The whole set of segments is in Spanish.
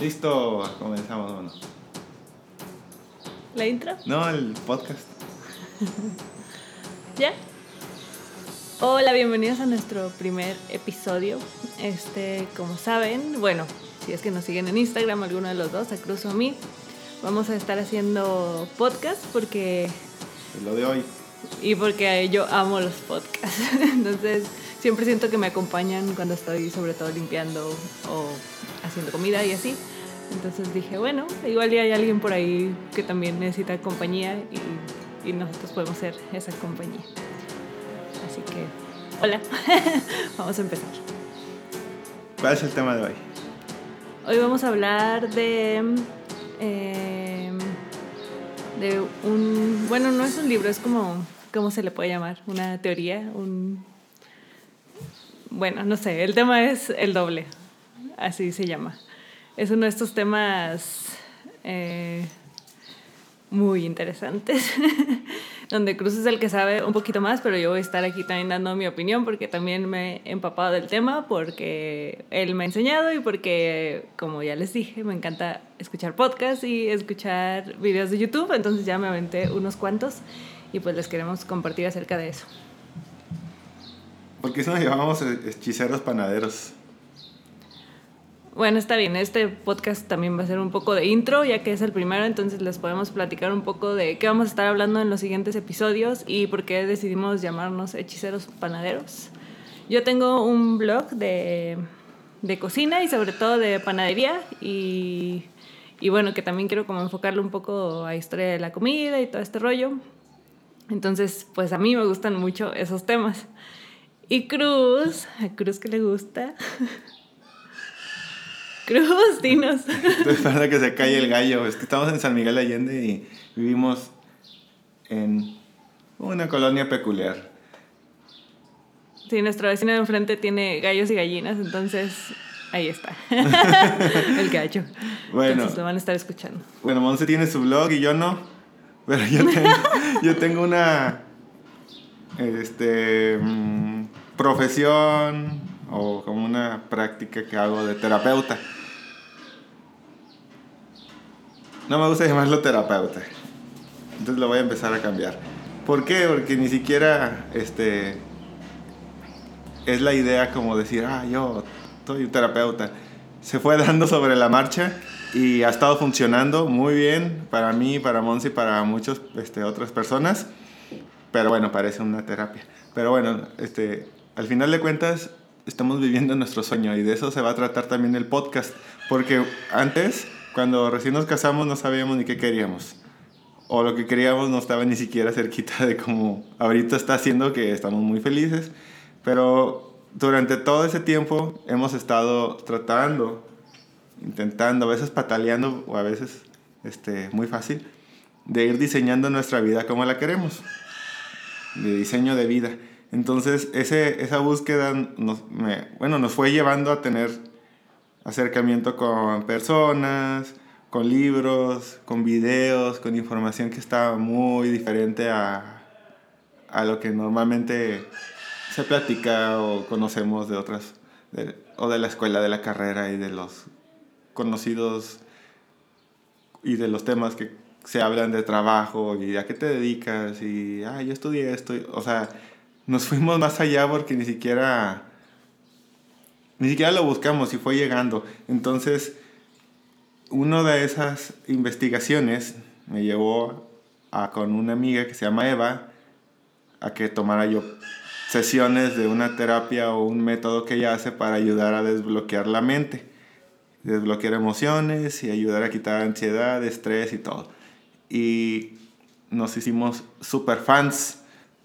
Listo, comenzamos. ¿La intro? No, el podcast. ¿Ya? Hola, bienvenidos a nuestro primer episodio. Este, como saben, bueno, si es que nos siguen en Instagram, alguno de los dos, a Cruz o a mí, vamos a estar haciendo podcast porque... Es lo de hoy. Y porque yo amo los podcasts. Entonces, siempre siento que me acompañan cuando estoy sobre todo limpiando o haciendo comida y así. Entonces dije, bueno, igual ya hay alguien por ahí que también necesita compañía y, y nosotros podemos ser esa compañía. Así que, hola, vamos a empezar. ¿Cuál es el tema de hoy? Hoy vamos a hablar de... eh, de un... Bueno, no es un libro, es como... ¿Cómo se le puede llamar? Una teoría, un... Bueno, no sé, el tema es el doble, así se llama. Es uno de estos temas eh, muy interesantes, donde Cruz es el que sabe un poquito más, pero yo voy a estar aquí también dando mi opinión porque también me he empapado del tema, porque él me ha enseñado y porque, como ya les dije, me encanta escuchar podcasts y escuchar videos de YouTube, entonces ya me aventé unos cuantos y pues les queremos compartir acerca de eso. ¿Por qué eso nos llamamos hechiceros panaderos? Bueno, está bien. Este podcast también va a ser un poco de intro, ya que es el primero, entonces les podemos platicar un poco de qué vamos a estar hablando en los siguientes episodios y por qué decidimos llamarnos hechiceros panaderos. Yo tengo un blog de, de cocina y sobre todo de panadería y, y bueno, que también quiero como enfocarle un poco a historia de la comida y todo este rollo. Entonces, pues a mí me gustan mucho esos temas. Y Cruz, a Cruz que le gusta. Cruz, dinos. Estoy esperando a que se calle el gallo. Es que estamos en San Miguel de Allende y vivimos en una colonia peculiar. Sí, nuestro vecino de enfrente tiene gallos y gallinas, entonces ahí está. el gallo. Bueno. Entonces lo van a estar escuchando. Bueno, Monse tiene su blog y yo no. Pero yo tengo, yo tengo una este, mm, profesión o como una práctica que hago de terapeuta. No me gusta llamarlo terapeuta. Entonces lo voy a empezar a cambiar. ¿Por qué? Porque ni siquiera este, es la idea como decir, ah, yo soy un terapeuta. Se fue dando sobre la marcha y ha estado funcionando muy bien para mí, para Monsi para muchas este, otras personas. Pero bueno, parece una terapia. Pero bueno, este, al final de cuentas, estamos viviendo nuestro sueño y de eso se va a tratar también el podcast. Porque antes, cuando recién nos casamos, no sabíamos ni qué queríamos. O lo que queríamos no estaba ni siquiera cerquita de como ahorita está haciendo, que estamos muy felices. Pero durante todo ese tiempo hemos estado tratando, intentando, a veces pataleando o a veces este, muy fácil, de ir diseñando nuestra vida como la queremos. De diseño de vida. Entonces, ese, esa búsqueda nos, me, bueno, nos fue llevando a tener acercamiento con personas, con libros, con videos, con información que estaba muy diferente a, a lo que normalmente se platica o conocemos de otras, de, o de la escuela, de la carrera y de los conocidos y de los temas que se hablan de trabajo y a qué te dedicas y, ah, yo estudié esto, o sea, nos fuimos más allá porque ni siquiera ni siquiera lo buscamos y fue llegando. Entonces, una de esas investigaciones me llevó a con una amiga que se llama Eva a que tomara yo sesiones de una terapia o un método que ella hace para ayudar a desbloquear la mente, desbloquear emociones y ayudar a quitar ansiedad, estrés y todo. Y nos hicimos super fans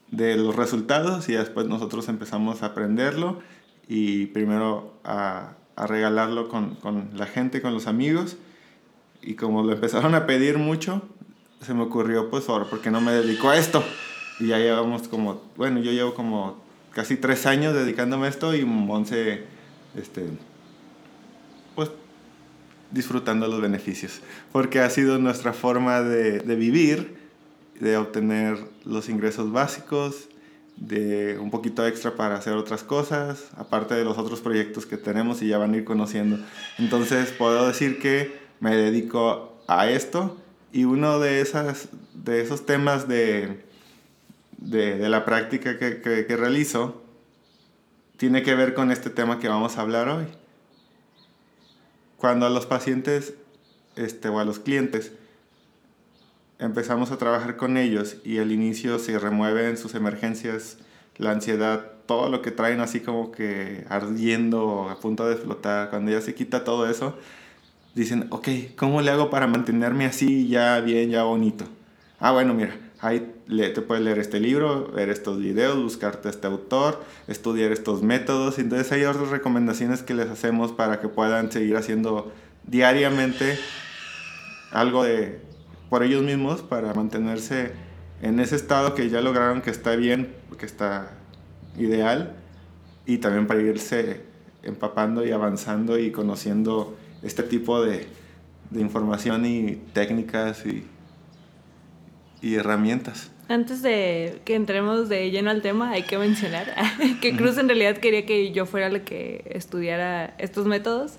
de los resultados y después nosotros empezamos a aprenderlo y primero a, a regalarlo con, con, la gente, con los amigos y como lo empezaron a pedir mucho, se me ocurrió pues ahora, ¿por qué no me dedico a esto? Y ya llevamos como, bueno, yo llevo como casi tres años dedicándome a esto y Monse, este, pues disfrutando los beneficios, porque ha sido nuestra forma de, de vivir, de obtener los ingresos básicos de un poquito extra para hacer otras cosas, aparte de los otros proyectos que tenemos y ya van a ir conociendo. Entonces puedo decir que me dedico a esto y uno de, esas, de esos temas de, de, de la práctica que, que, realizo tiene que ver con este tema que vamos a hablar hoy. Cuando a los pacientes este, o a los clientes empezamos a trabajar con ellos y al inicio se remueven sus emergencias, la ansiedad, todo lo que traen así como que ardiendo, a punto de explotar, cuando ya se quita todo eso, dicen, ok, ¿cómo le hago para mantenerme así ya bien, ya bonito? Ah, bueno, mira, ahí te puedes leer este libro, ver estos videos, buscarte este autor, estudiar estos métodos. Entonces hay otras recomendaciones que les hacemos para que puedan seguir haciendo diariamente algo de por ellos mismos para mantenerse en ese estado que ya lograron que está bien, que está ideal y también para irse empapando y avanzando y conociendo este tipo de, de información y técnicas y, y herramientas. Antes de que entremos de lleno al tema, hay que mencionar que Cruz en realidad quería que yo fuera la que estudiara estos métodos.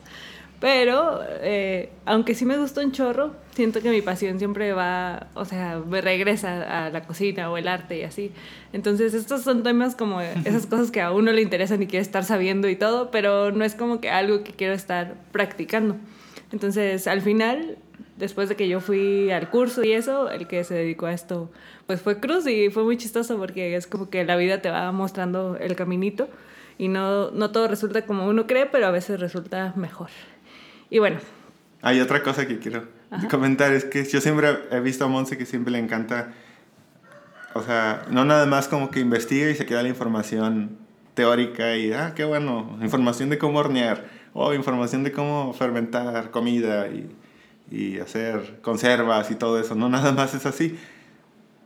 Pero, eh, aunque sí me gustó un chorro, siento que mi pasión siempre va, o sea, me regresa a la cocina o el arte y así. Entonces, estos son temas como esas cosas que a uno le interesan y quiere estar sabiendo y todo, pero no es como que algo que quiero estar practicando. Entonces, al final, después de que yo fui al curso y eso, el que se dedicó a esto, pues fue Cruz y fue muy chistoso porque es como que la vida te va mostrando el caminito y no, no todo resulta como uno cree, pero a veces resulta mejor. Y bueno. Hay otra cosa que quiero Ajá. comentar, es que yo siempre he visto a Monse que siempre le encanta, o sea, no nada más como que investiga y se queda la información teórica y, ah, qué bueno, información de cómo hornear, o información de cómo fermentar comida y, y hacer conservas y todo eso, no nada más es así.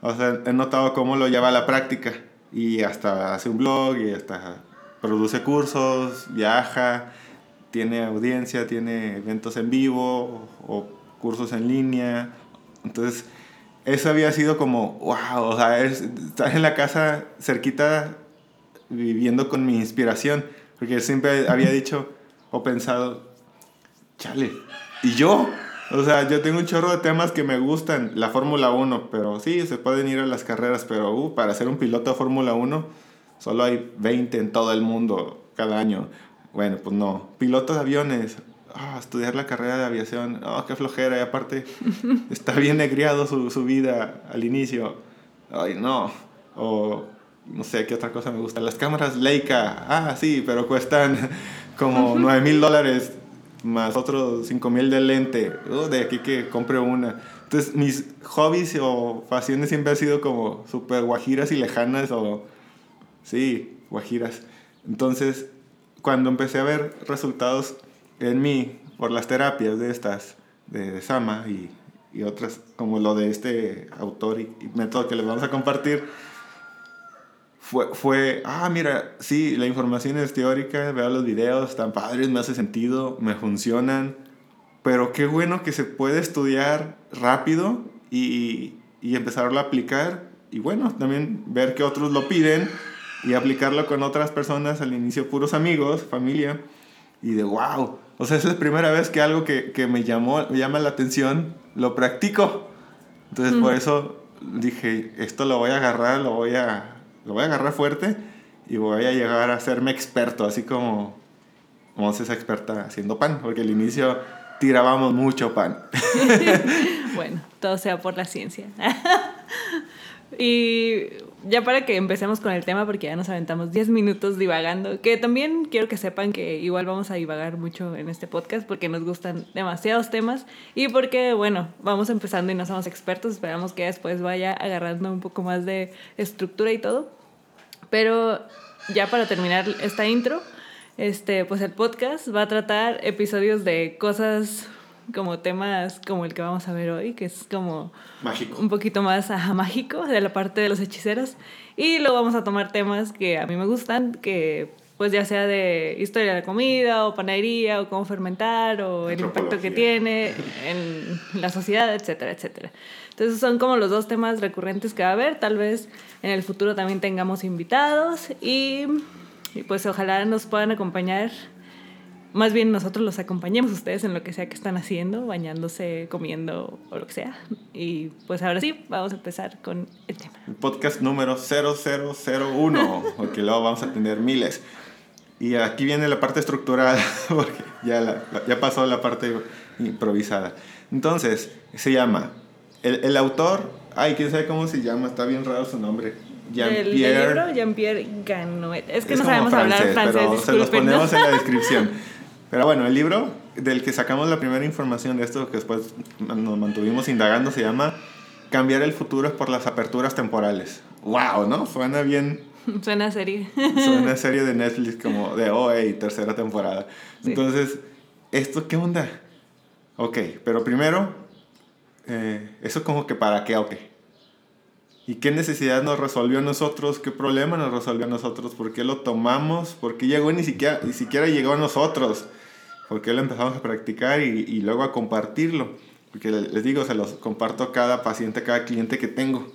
O sea, he notado cómo lo lleva a la práctica y hasta hace un blog y hasta produce cursos, viaja tiene audiencia, tiene eventos en vivo o cursos en línea. Entonces, eso había sido como, wow, o sea, es, estar en la casa cerquita viviendo con mi inspiración, porque siempre había dicho o pensado, chale, ¿y yo? O sea, yo tengo un chorro de temas que me gustan, la Fórmula 1, pero sí, se pueden ir a las carreras, pero uh, para ser un piloto de Fórmula 1 solo hay 20 en todo el mundo cada año. Bueno, pues no. Piloto de aviones. Ah, estudiar la carrera de aviación. Oh, qué flojera. Y aparte, está bien negriado su, su vida al inicio. Ay, no. O no sé qué otra cosa me gusta. Las cámaras Leica. Ah, sí, pero cuestan como 9 mil dólares más otros 5 mil de lente. Oh, de aquí que compre una. Entonces, mis hobbies o pasiones siempre han sido como súper guajiras y lejanas o... Sí, guajiras. Entonces, cuando empecé a ver resultados en mí por las terapias de estas, de, de Sama y, y, otras, como lo de este autor y, y, método que les vamos a compartir, fue, fue, ah, mira, sí, la información es teórica, veo los videos, están padres, me hace sentido, me funcionan, pero qué bueno que se puede estudiar rápido y, y empezarlo a aplicar y bueno, también ver que otros lo piden y aplicarlo con otras personas, al inicio puros amigos, familia, y de wow, o sea, es la primera vez que algo que, que me, llamó, me llama la atención, lo practico. Entonces mm. por eso dije, esto lo voy a agarrar, lo voy a, lo voy a agarrar fuerte y voy a llegar a hacerme experto, así como Monse es experta haciendo pan, porque al inicio tirábamos mucho pan. bueno, todo sea por la ciencia. y ya para que empecemos con el tema, porque ya nos aventamos 10 minutos divagando, que también quiero que sepan que igual vamos a divagar mucho en este podcast porque nos gustan demasiados temas y porque, bueno, vamos empezando y no somos expertos, esperamos que después vaya agarrando un poco más de estructura y todo. Pero ya para terminar esta intro, este, pues el podcast va a tratar episodios de cosas como temas como el que vamos a ver hoy, que es como mágico. un poquito más ajá, mágico de la parte de los hechiceros. Y luego vamos a tomar temas que a mí me gustan, que pues ya sea de historia de la comida o panadería o cómo fermentar o el impacto que tiene en la sociedad, etcétera, etcétera. Entonces son como los dos temas recurrentes que va a haber. Tal vez en el futuro también tengamos invitados y, y pues ojalá nos puedan acompañar más bien nosotros los acompañemos ustedes en lo que sea que están haciendo, bañándose, comiendo o lo que sea. Y pues ahora sí, vamos a empezar con el tema. Podcast número 0001, porque luego vamos a tener miles. Y aquí viene la parte estructurada, porque ya, ya pasó la parte improvisada. Entonces, se llama, el, el autor, ay, quién sabe cómo se llama, está bien raro su nombre. Jean-Pierre. Jean-Pierre Ganoet. Es que no sabemos hablar francés, pero se los ponemos en la descripción. Pero bueno, el libro del que sacamos la primera información de esto, que después nos mantuvimos indagando, se llama Cambiar el futuro por las aperturas temporales. ¡Wow! ¿No? Suena bien. Suena serie. Suena serie de Netflix como de OA y tercera temporada. Entonces, ¿esto qué onda? Ok, pero primero, eh, ¿eso como que para qué? Ok. ¿Y qué necesidad nos resolvió a nosotros? ¿Qué problema nos resolvió a nosotros? ¿Por qué lo tomamos? ¿Por qué llegó ni siquiera, ni siquiera llegó a nosotros? Porque lo empezamos a practicar y, y, luego a compartirlo. Porque les digo, se los comparto a cada paciente, a cada cliente que tengo,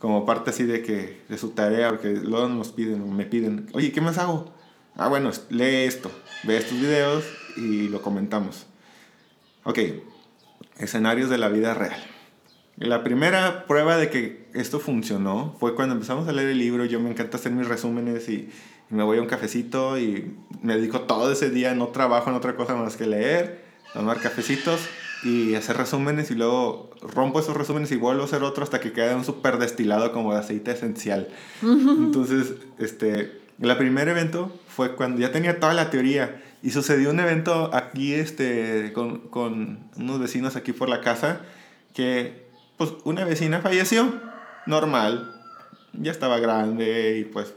como parte así de, que, de su tarea, porque luego nos piden, me piden, oye, ¿qué más hago? Ah, bueno, lee esto, ve estos videos y lo comentamos. Ok, escenarios de la vida real. La primera prueba de que esto funcionó fue cuando empezamos a leer el libro. Yo me encanta hacer mis resúmenes y, me voy a un cafecito y me dedico todo ese día, no trabajo en otra cosa más que leer, tomar cafecitos y hacer resúmenes y luego rompo esos resúmenes y vuelvo a hacer otro hasta que quede un súper destilado como de aceite esencial. Entonces, este, el primer evento fue cuando ya tenía toda la teoría y sucedió un evento aquí este, con, con unos vecinos aquí por la casa que pues una vecina falleció, normal, ya estaba grande y pues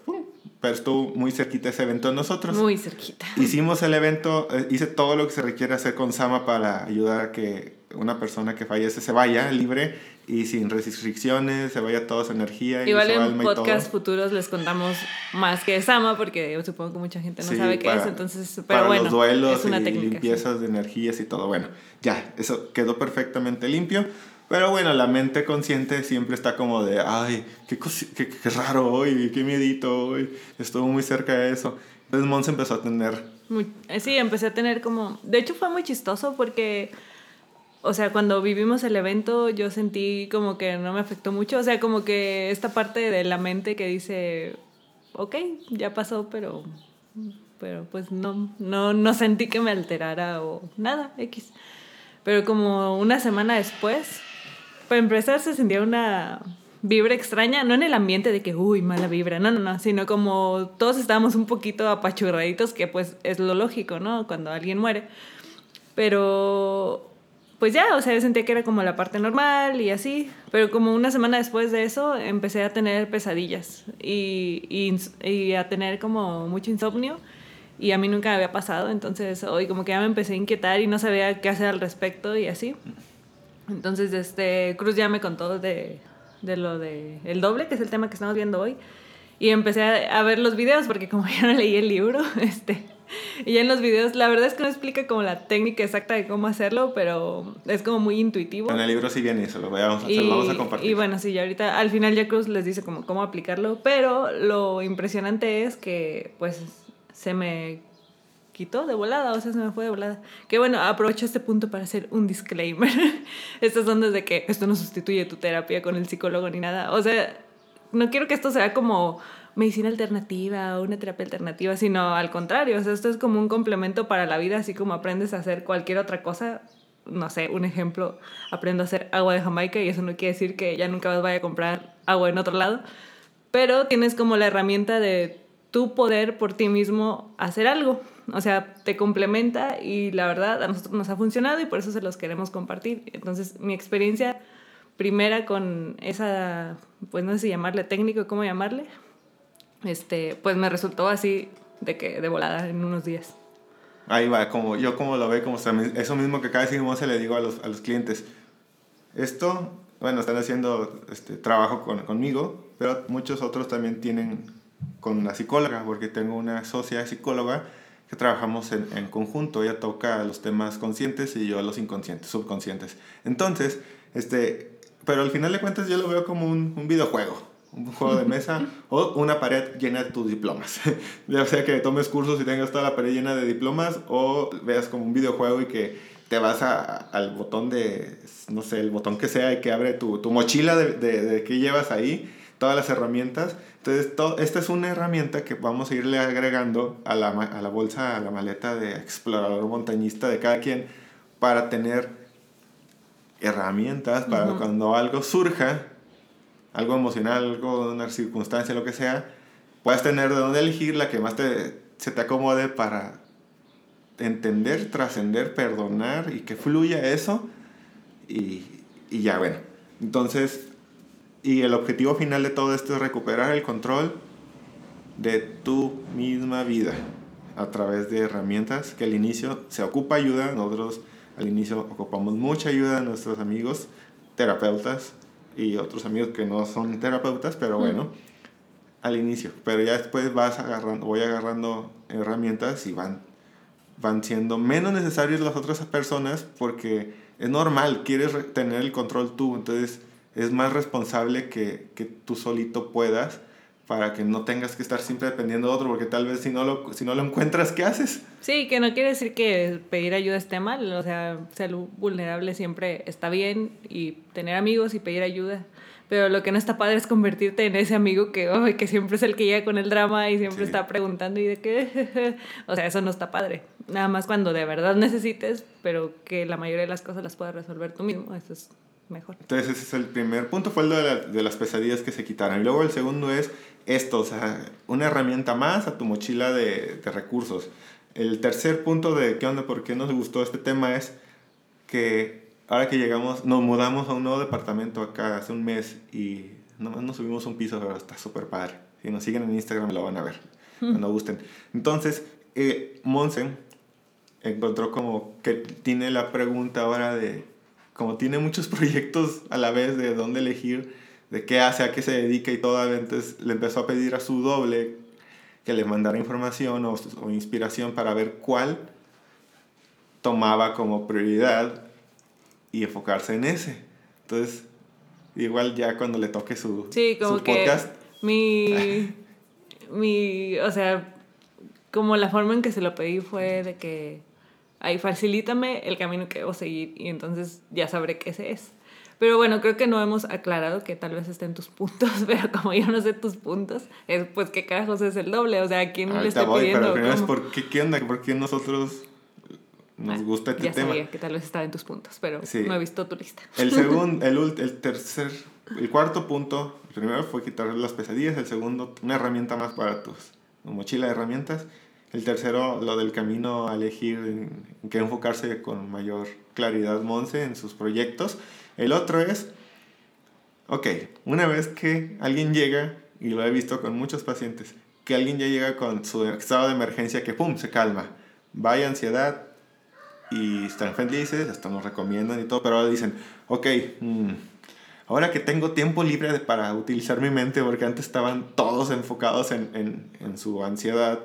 pero estuvo muy cerquita ese evento de nosotros. Muy cerquita. Hicimos el evento, eh, hice todo lo que se requiere hacer con Sama para ayudar a que una persona que fallece se vaya libre y sin restricciones, se vaya toda su energía. Igual y su en podcast futuros les contamos más que Sama, porque supongo que mucha gente no sabe qué es, entonces, pero para bueno, los duelos es una y técnica, limpiezas de energías y todo. Bueno, ya, eso quedó perfectamente limpio. Pero bueno, la mente consciente siempre está como de, ay, qué, qué, qué raro hoy, qué miedito hoy, estuvo muy cerca de eso. Entonces Mons empezó a tener... Eh, sí, empecé a tener como... De hecho fue muy chistoso porque, o sea, cuando vivimos el evento yo sentí como que no me afectó mucho, o sea, como que esta parte de la mente que dice, ok, ya pasó, pero, pero pues no, no, no sentí que me alterara o nada, X. Pero como una semana después para empezar se sentía una vibra extraña, no en el ambiente de que, uy, mala vibra, no, no, no, sino como todos estábamos un poquito apachurraditos, que pues es lo lógico, ¿no? Cuando alguien muere. Pero, pues ya, o sea, yo sentía que era como la parte normal y así, pero como una semana después de eso empecé a tener pesadillas y, y, a tener como mucho insomnio y a mí nunca me había pasado, entonces hoy como que ya me empecé a inquietar y no sabía qué hacer al respecto y así. Entonces, este, Cruz ya me contó de, de lo de el doble, que es el tema que estamos viendo hoy. Y empecé a, a, ver los videos, porque como ya no leí el libro, este, y ya en los videos, la verdad es que no explica como la técnica exacta de cómo hacerlo, pero es como muy intuitivo. En el libro sí viene eso, lo vamos a, y, vamos a compartir. Y bueno, sí, ya ahorita, al final ya Cruz les dice como cómo aplicarlo, pero lo impresionante es que pues se me quitó de volada, o sea, se me fue de volada. Que bueno, aprovecho este punto para hacer un disclaimer. Estas son desde que esto no sustituye tu terapia con el psicólogo ni nada. O sea, no quiero que esto sea como medicina alternativa o una terapia alternativa, sino al contrario, o sea, esto es como un complemento para la vida, así como aprendes a hacer cualquier otra cosa. No sé, un ejemplo, aprendo a hacer agua de Jamaica y eso no quiere decir que ya nunca más vaya a comprar agua en otro lado, pero tienes como la herramienta de tu poder por ti mismo hacer algo. O sea, te complementa y la verdad a nosotros nos ha funcionado y por eso se los queremos compartir. Entonces, mi experiencia primera con esa, pues no sé si llamarle técnico, cómo llamarle, este, pues me resultó así de que de volada en unos días. Ahí va, como yo como lo veo, como eso mismo que cada vez se le digo a los, a los clientes. Esto, bueno, están haciendo este, trabajo con, conmigo, pero muchos otros también tienen con una psicóloga, porque tengo una socia psicóloga que trabajamos en, en, conjunto. Ella toca los temas conscientes y yo los inconscientes, subconscientes. Entonces, este, pero al final de cuentas yo lo veo como un, un videojuego un juego de mesa o una pared llena de tus diplomas. ya sea que tomes cursos y tengas toda la pared llena de diplomas o veas como un videojuego y que te vas a, al botón de, no sé, el botón que sea y que abre tu, tu mochila de, de, de, que llevas ahí, todas las herramientas. Entonces, todo, esta es una herramienta que vamos a irle agregando a la, a la bolsa, a la maleta de explorador montañista de cada quien para tener herramientas para uh -huh. cuando algo surja algo emocional, algo, una circunstancia, lo que sea, puedes tener de dónde elegir la que más te, se te acomode para entender, trascender, perdonar y que fluya eso y, y ya, bueno. Entonces, y el objetivo final de todo esto es recuperar el control de tu misma vida a través de herramientas que al inicio se ocupa ayuda, nosotros al inicio ocupamos mucha ayuda de nuestros amigos terapeutas y otros amigos que no son terapeutas, pero bueno, al inicio. Pero ya después vas agarrando, voy agarrando herramientas y van, van siendo menos necesarias las otras personas porque es normal, quieres tener el control tú, entonces es más responsable que, que tú solito puedas para que no tengas que estar siempre dependiendo de otro, porque tal vez si no lo, si no lo encuentras, ¿qué haces? Sí, que no quiere decir que pedir ayuda esté mal, o sea, ser vulnerable siempre está bien y tener amigos y pedir ayuda. Pero lo que no está padre es convertirte en ese amigo que, oh, que siempre es el que llega con el drama y siempre sí. está preguntando y de qué. o sea, eso no está padre. Nada más cuando de verdad necesites, pero que la mayoría de las cosas las puedas resolver tú mismo. Eso es mejor. Entonces ese es el primer punto, fue el de, la, de las pesadillas que se quitaron. Y luego el segundo es esto, o sea, una herramienta más a tu mochila de, de recursos. El tercer punto de qué onda, por qué nos gustó este tema es que ahora que llegamos, nos mudamos a un nuevo departamento acá hace un mes y nomás nos subimos un piso, pero está súper padre. Si nos siguen en Instagram lo van a ver, cuando gusten. Entonces, eh, Monse encontró como que tiene la pregunta ahora de, como tiene muchos proyectos a la vez de dónde elegir, de qué hace, a qué se dedica y todo, entonces le empezó a pedir a su doble que le mandara información o, o inspiración para ver cuál tomaba como prioridad y enfocarse en ese. Entonces, igual ya cuando le toque su, sí, como su que podcast. Mi, mi, o sea, como la forma en que se lo pedí fue de que, ahí facilítame el camino que debo seguir y entonces ya sabré qué ese es. Pero bueno, creo que no hemos aclarado que tal vez estén tus puntos, pero como yo no sé tus puntos, es pues qué carajos es el doble, o sea, ¿a quién le estoy voy, pidiendo? Pero es por qué, qué onda, por qué nosotros nos Ah, gusta este ya tema. sabía que tal vez estaba en tus puntos, pero Sí. no he visto tu lista. El segundo, el, el tercer, el cuarto punto, el primero fue quitar las pesadillas, el segundo, una herramienta más para tus tu mochila de herramientas. El tercero, lo del camino a elegir en, en qué enfocarse con mayor claridad Monse en sus proyectos. El otro es, ok, una vez que alguien llega, y lo he visto con muchos pacientes, que alguien ya llega con su estado de emergencia que pum, se calma. Vaya ansiedad, y están felices, hasta nos recomiendan y todo, pero ahora dicen, ok, mm, ahora que tengo tiempo libre para utilizar mi mente, porque antes estaban todos enfocados en, en, en su ansiedad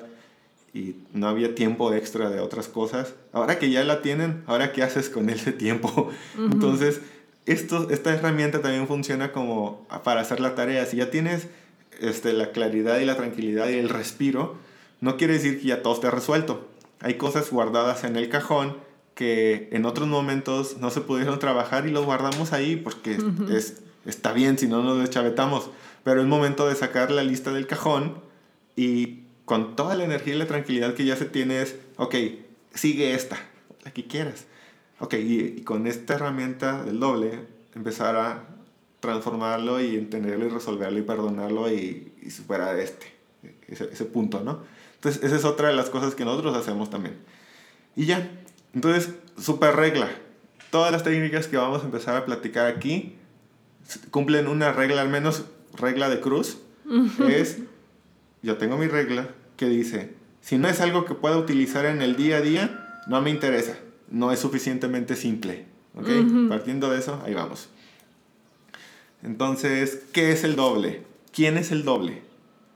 y no había tiempo extra de otras cosas, ahora que ya la tienen, ahora qué haces con ese tiempo. Entonces, esto, esta herramienta también funciona como para hacer la tarea. Si ya tienes este, la claridad y la tranquilidad y el respiro, no quiere decir que ya todo esté resuelto. Hay cosas guardadas en el cajón que en otros momentos no se pudieron trabajar y los guardamos ahí porque es, está bien, si no nos deschavetamos. Pero es momento de sacar la lista del cajón y con toda la energía y la tranquilidad que ya se tiene es, ok, sigue esta, la que quieras. Ok, y, y con esta herramienta del doble, empezar a transformarlo y entenderlo y resolverlo y perdonarlo y, y superar este, ese, ese punto, ¿no? Entonces, esa es otra de las cosas que nosotros hacemos también. Y ya, entonces, super regla. Todas las técnicas que vamos a empezar a platicar aquí cumplen una regla, al menos regla de cruz. Es, yo tengo mi regla que dice, si no es algo que pueda utilizar en el día a día, no me interesa. No es suficientemente simple. ¿Ok? Partiendo de eso, ahí vamos. Entonces, ¿qué es el doble? ¿Quién es el doble?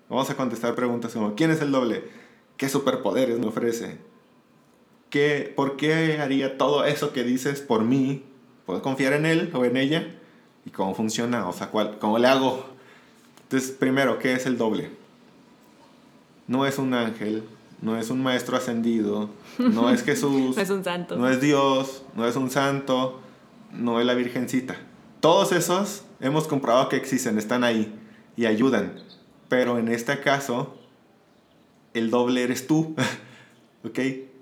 Vamos a contestar preguntas como, ¿quién es el doble? ¿Qué superpoderes me ofrece? ¿Qué, ¿Por qué haría todo eso que dices por mí? ¿Puedo confiar en él o en ella? ¿Y cómo funciona? O sea, ¿cuál, ¿cómo le hago? Entonces, primero, ¿qué es el doble? No es un ángel, no es un maestro ascendido, no es Jesús, no es un santo, no es Dios, no es un santo, no es la Virgencita. Todos esos hemos comprobado que existen, están ahí y ayudan. Pero en este caso, el doble eres tú. ¿Ok?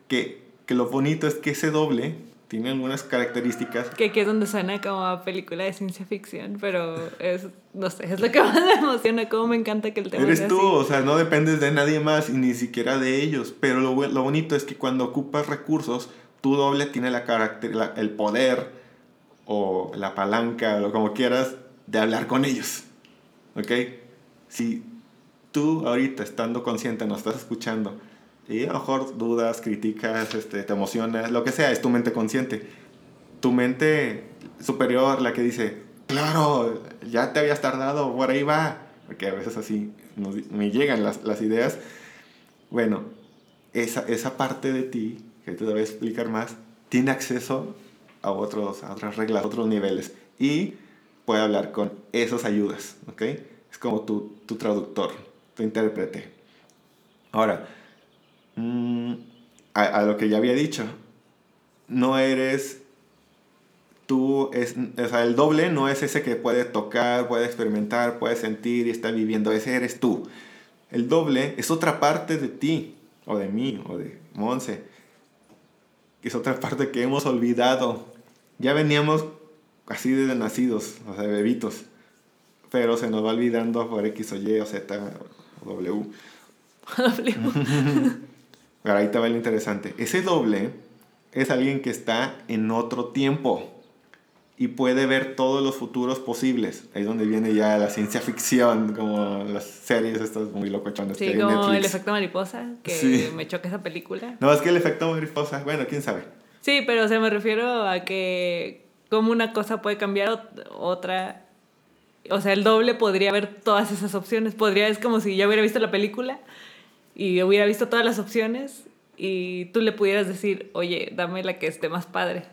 Que, que lo bonito es que ese doble tiene algunas características. Que aquí es donde suena como a película de ciencia ficción, pero es, no sé, es lo que más me emociona, como me encanta que el tema Eres tú, o sea, no dependes de nadie más y ni siquiera de ellos, pero lo, lo bonito es que cuando ocupas recursos, tu doble tiene la, carácter, el poder o la palanca, o como quieras, de hablar con ellos. ¿Ok? Si tú ahorita, estando consciente, nos estás escuchando, y a lo mejor dudas, criticas, este, te emocionas, lo que sea, es tu mente consciente. Tu mente superior, la que dice, claro, ya te habías tardado, por ahí va. Porque a veces así me llegan las, las, ideas. Bueno, esa, esa parte de ti, que te voy a explicar más, tiene acceso a, otros, a otras reglas, a otros niveles. Y puede hablar con esas ayudas, ¿ok? Es como tu, tu traductor, tu intérprete. Ahora, Mm, a, lo que ya había dicho, no eres tú, es, o sea, el doble no es ese que puede tocar, puede experimentar, puede sentir y está viviendo, ese eres tú. El doble es otra parte de ti, o de mí, o de Monse, que es otra parte que hemos olvidado. Ya veníamos así desde nacidos, o sea, bebitos, pero se nos va olvidando por X o Y o Z o W. w. Ahí te va lo interesante. Ese doble es alguien que está en otro tiempo y puede ver todos los futuros posibles. Ahí es donde viene ya la ciencia ficción, como las series estas muy locochonas. Sí, como el efecto mariposa, que me choca esa película. No, es que el efecto mariposa, bueno, quién sabe. Sí, pero o sea, me refiero a que como una cosa puede cambiar otra. O sea, el doble podría ver todas esas opciones. Podría, es como si ya hubiera visto la película y hubiera visto todas las opciones y tú le pudieras decir, oye, dame la que esté más padre.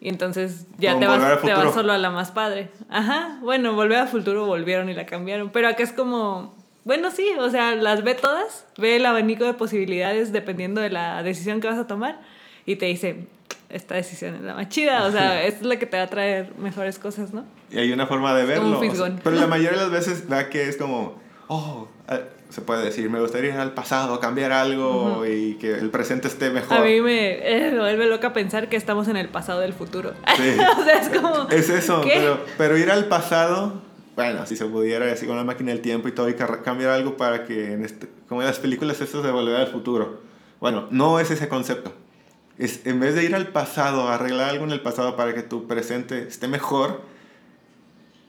Y entonces ya te vas, te vas solo a la más padre. Ajá, bueno, volver a futuro volvieron y la cambiaron. Pero acá es como, bueno, sí, o sea, las ve todas, ve el abanico de posibilidades dependiendo de la decisión que vas a tomar y te dice, esta decisión es la más chida, o sea, es la que te va a traer mejores cosas, ¿no? Y hay una forma de verlo. pero la mayoría de las veces da que es como, oh, eh, se puede decir, me gustaría ir al pasado, cambiar algo y que el presente esté mejor. A mí me, eh, vuelve loca pensar que estamos en el pasado del futuro. Sí. o sea, es como... Es eso, pero, pero, ir al pasado, bueno, si se pudiera, así con la máquina del tiempo y todo, y cambiar algo para que, en este, como en las películas, esto se volviera al futuro. Bueno, no es ese concepto. Es, en vez de ir al pasado, arreglar algo en el pasado para que tu presente esté mejor,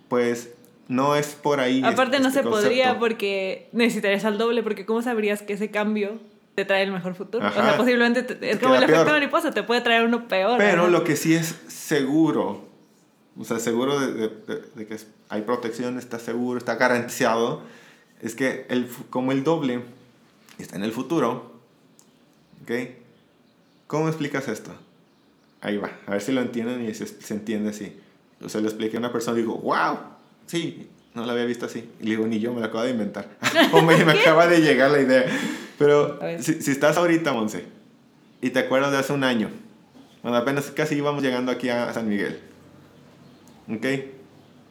pues no es por ahí. Aparte no este se podría porque necesitarías al doble, porque ¿cómo sabrías que ese cambio te trae el mejor futuro? O sea, posiblemente es como el efecto mariposa, te puede traer uno peor. Pero lo que sí es seguro, o sea, seguro de, que hay protección, está seguro, está garantizado, es que el, como el doble está en el futuro, ¿ok? ¿Cómo explicas esto? Ahí va, a ver si lo entienden y se, se entiende así. O sea, le expliqué a una persona y digo, wow, Sí, no la había visto así. Y le digo, ni yo, me lo acabo de inventar. o me, me acaba de llegar la idea. Pero si, si, estás ahorita, Monse, y te acuerdas de hace un año, cuando apenas casi íbamos llegando aquí a San Miguel. ¿Ok?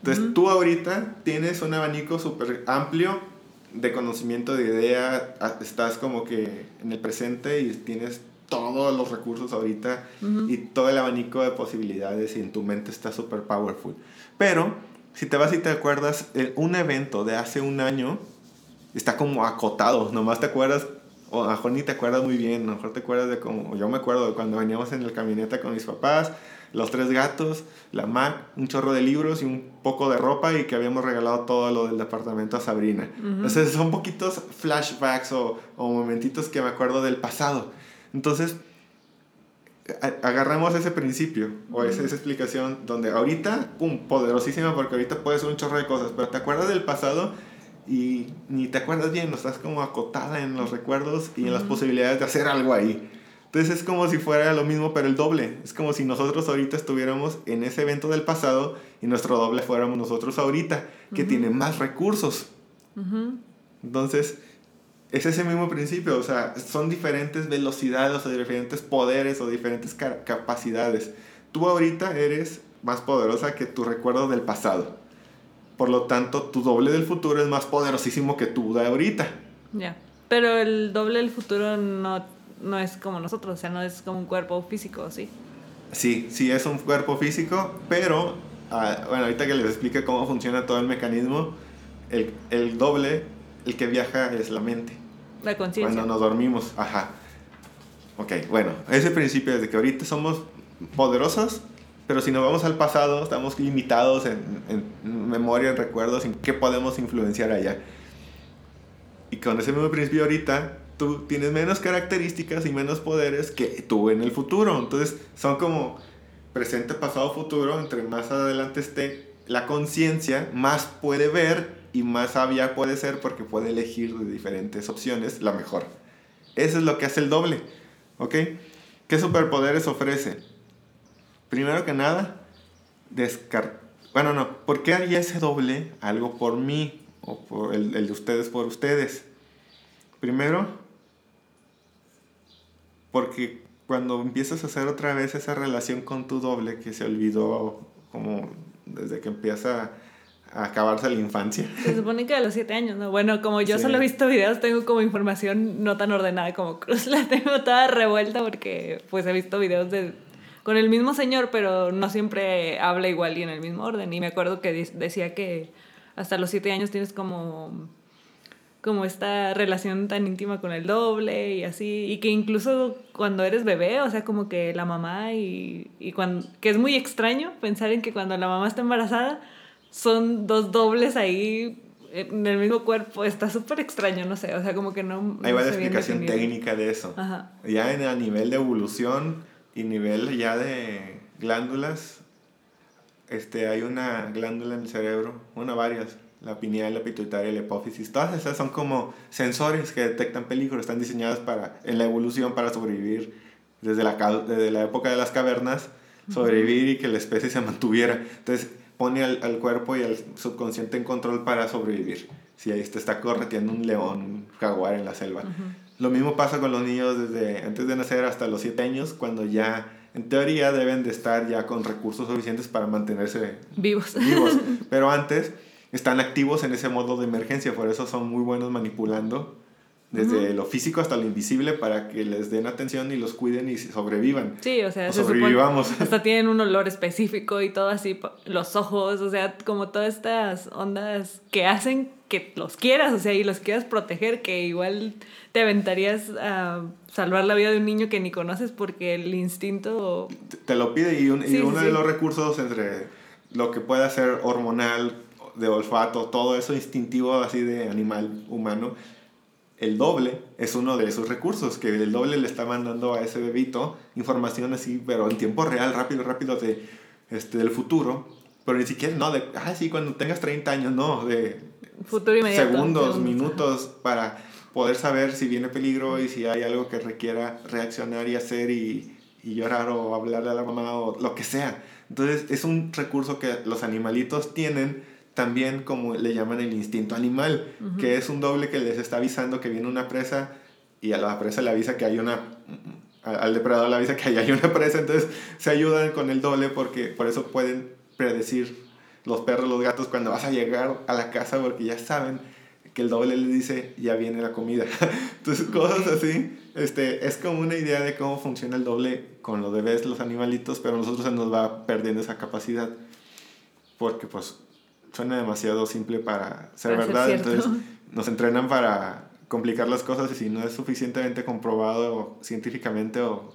Entonces tú ahorita tienes un abanico súper amplio de conocimiento, de idea, estás como que en el presente y tienes todos los recursos ahorita y todo el abanico de posibilidades y en tu mente está súper powerful. Pero si te vas y te acuerdas, eh, un evento de hace un año está como acotado, nomás te acuerdas, o a lo mejor ni te acuerdas muy bien, a lo mejor te acuerdas de como, yo me acuerdo de cuando veníamos en el camioneta con mis papás, los tres gatos, la Mac, un chorro de libros y un poco de ropa y que habíamos regalado todo lo del departamento a Sabrina. Entonces son poquitos flashbacks o, o momentitos que me acuerdo del pasado. Entonces, agarramos ese principio o esa, esa, explicación donde ahorita, pum, poderosísima porque ahorita puede ser un chorro de cosas, pero te acuerdas del pasado y ni te acuerdas bien, estás como acotada en los recuerdos y en las posibilidades de hacer algo ahí. Entonces es como si fuera lo mismo, pero el doble. Es como si nosotros ahorita estuviéramos en ese evento del pasado y nuestro doble fuéramos nosotros ahorita, que tiene más recursos. Entonces, es ese mismo principio, o sea, son diferentes velocidades o diferentes poderes o diferentes capacidades. Tú ahorita eres más poderosa que tu recuerdo del pasado. Por lo tanto, tu doble del futuro es más poderosísimo que tu de ahorita. Ya. Pero el doble del futuro no, no es como nosotros, o sea, no es como un cuerpo físico, ¿sí? Sí, sí es un cuerpo físico, pero, ah, bueno, ahorita que les explique cómo funciona todo el mecanismo, el, el doble, el que viaja es la mente. La conciencia. Cuando nos dormimos, ajá. Ok, bueno, ese principio es de que ahorita somos poderosos, pero si nos vamos al pasado, estamos limitados en, en memoria, en recuerdos, en qué podemos influenciar allá. Y con ese mismo principio ahorita, tú tienes menos características y menos poderes que tú en el futuro. Entonces, son como presente, pasado, futuro. Entre más adelante esté la conciencia, más puede ver y más sabia puede ser porque puede elegir de diferentes opciones la mejor. Eso es lo que hace el doble. ¿Ok? ¿Qué superpoderes ofrece? Primero que nada, descartar. Bueno, no, ¿por qué haría ese doble algo por mí? O por el, el de ustedes por ustedes. Primero, porque cuando empiezas a hacer otra vez esa relación con tu doble que se olvidó como desde que empieza acabarse la infancia. Se supone que a los siete años, ¿no? Bueno, como yo solo he visto videos, tengo como información no tan ordenada como Cruz, la tengo toda revuelta porque pues he visto videos de con el mismo señor, pero no siempre habla igual y en el mismo orden. Y me acuerdo que decía que hasta los siete años tienes como como esta relación tan íntima con el doble y así, y que incluso cuando eres bebé, o sea, como que la mamá y, y cuando, que es muy extraño pensar en que cuando la mamá está embarazada son dos dobles ahí en el mismo cuerpo, está súper extraño, no sé, o sea, como que no... Hay una explicación técnica de eso. Ajá. Ya en, a nivel de evolución y nivel ya de glándulas, este, hay una glándula en el cerebro, una varias, la pineal, la pituitaria, la hipófisis, todas esas son como sensores que detectan peligro, están diseñadas para, en la evolución para sobrevivir desde la, desde la época de las cavernas, sobrevivir y que la especie se mantuviera. Entonces pone al, al cuerpo y al subconsciente en control para sobrevivir. Si ahí te está correteando un león, un jaguar en la selva. Lo mismo pasa con los niños desde antes de nacer hasta los 7 años, cuando ya en teoría deben de estar ya con recursos suficientes para mantenerse vivos. vivos. Pero antes están activos en ese modo de emergencia, por eso son muy buenos manipulando desde lo físico hasta lo invisible para que les den atención y los cuiden y sobrevivan. Sí, o sea, sobrevivamos. hasta tienen un olor específico y todo así, los ojos, o sea, como todas estas ondas que hacen que los quieras, o sea, y los quieras proteger, que igual te aventarías a salvar la vida de un niño que ni conoces porque el instinto... Te lo pide y, y uno de los recursos entre lo que pueda ser hormonal, de olfato, todo eso instintivo así de animal humano, el doble es uno de esos recursos, que el doble le está mandando a ese bebito información así, pero en tiempo real, rápido, rápido de, este, del futuro, pero ni siquiera, no, de, ah, sí, cuando tengas 30 años, no, de futuro inmediato, segundos, minutos para poder saber si viene peligro y si hay algo que requiera reaccionar y hacer y, y llorar o hablarle a la mamá o lo que sea. Entonces es un recurso que los animalitos tienen también como le llaman el instinto animal, que es un doble que les está avisando que viene una presa y a la presa le avisa que hay una al depredador le avisa que hay una presa, entonces se ayudan con el doble porque por eso pueden predecir los perros, los gatos cuando vas a llegar a la casa porque ya saben que el doble les dice ya viene la comida. Entonces cosas así, este, es como una idea de cómo funciona el doble con los bebés, los animalitos, pero nosotros se nos va perdiendo esa capacidad porque pues suena demasiado simple para ser verdad. Entonces nos entrenan para complicar las cosas y si no es suficientemente comprobado científicamente o,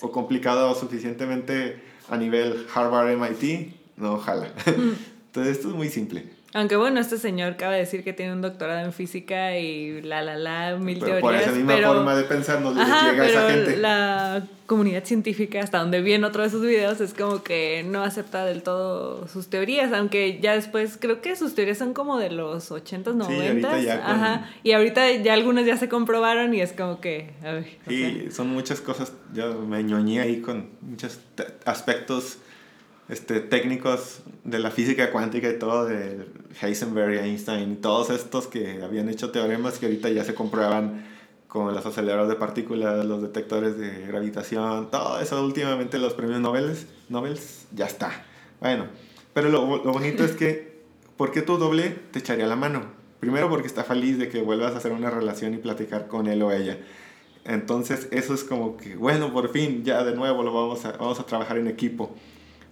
o complicado o suficientemente a nivel Harvard MIT, no jala. Mm. Entonces esto es muy simple. Aunque bueno, este señor cabe decir que tiene un doctorado en física y la la la, mil Pero teorías. por esa misma pero, forma de pensar no les Ajá, llega a esa gente. la comunidad científica, hasta donde vi en otro de sus videos, es como que no acepta del todo sus teorías, aunque ya después creo que sus teorías son como de los 80s, 90s. Sí, ahorita ya con- Ajá, y ahorita ya algunas ya se comprobaron y es como que, a ver, o sea, Sí, son muchas cosas. Yo me ñoñé ahí con muchos aspectos este, técnicos de la física cuántica y todo, de Heisenberg, Einstein, todos estos que habían hecho teoremas que ahorita ya se comprueban con los aceleradores de partículas, los detectores de gravitación, todo eso últimamente los premios Nobel, Nobel ya está. Bueno, pero lo, lo bonito es que, ¿por qué tu doble te echaría la mano? Primero porque está feliz de que vuelvas a hacer una relación y platicar con él o ella. Entonces eso es como que, bueno, por fin, ya de nuevo lo vamos a, vamos a trabajar en equipo.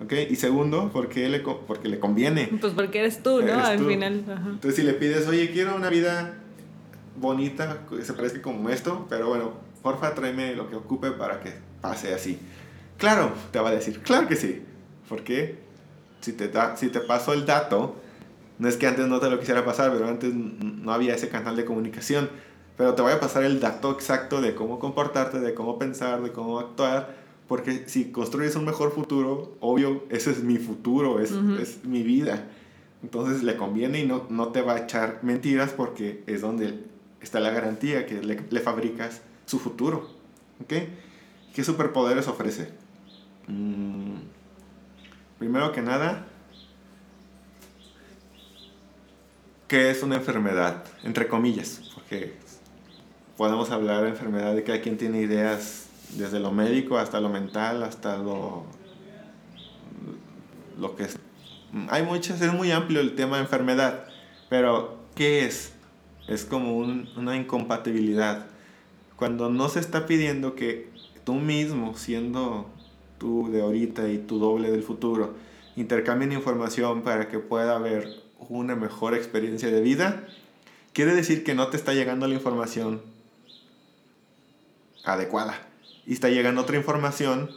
¿Ok? Y segundo, porque le, co- porque le conviene. Pues porque eres tú, ¿no? Eres Al tú. final. Ajá. Entonces si le pides, oye, quiero una vida bonita, que se parezca como esto, pero bueno, porfa, tráeme lo que ocupe para que pase así. Claro, te va a decir, claro que sí. Porque si te, da, si te paso el dato, no es que antes no te lo quisiera pasar, pero antes no había ese canal de comunicación. Pero te voy a pasar el dato exacto de cómo comportarte, de cómo pensar, de cómo actuar. Porque si construyes un mejor futuro, obvio, ese es mi futuro, es, Ujú. es mi vida. Entonces le conviene y no, no te va a echar mentiras porque es donde está la garantía que le, le fabricas su futuro. ¿Ok? ¿Qué superpoderes ofrece? Mm, primero que nada, ¿qué es una enfermedad? Entre comillas, porque podemos hablar de enfermedad de cada quien tiene ideas desde lo médico hasta lo mental, hasta lo, lo que es. Hay muchas, es muy amplio el tema de enfermedad, pero ¿qué es? Es como un- una incompatibilidad. Cuando no se está pidiendo que tú mismo, siendo tú de ahorita y tu doble del futuro, intercambien información para que pueda haber una mejor experiencia de vida, quiere decir que no te está llegando la información adecuada. Y está llegando otra información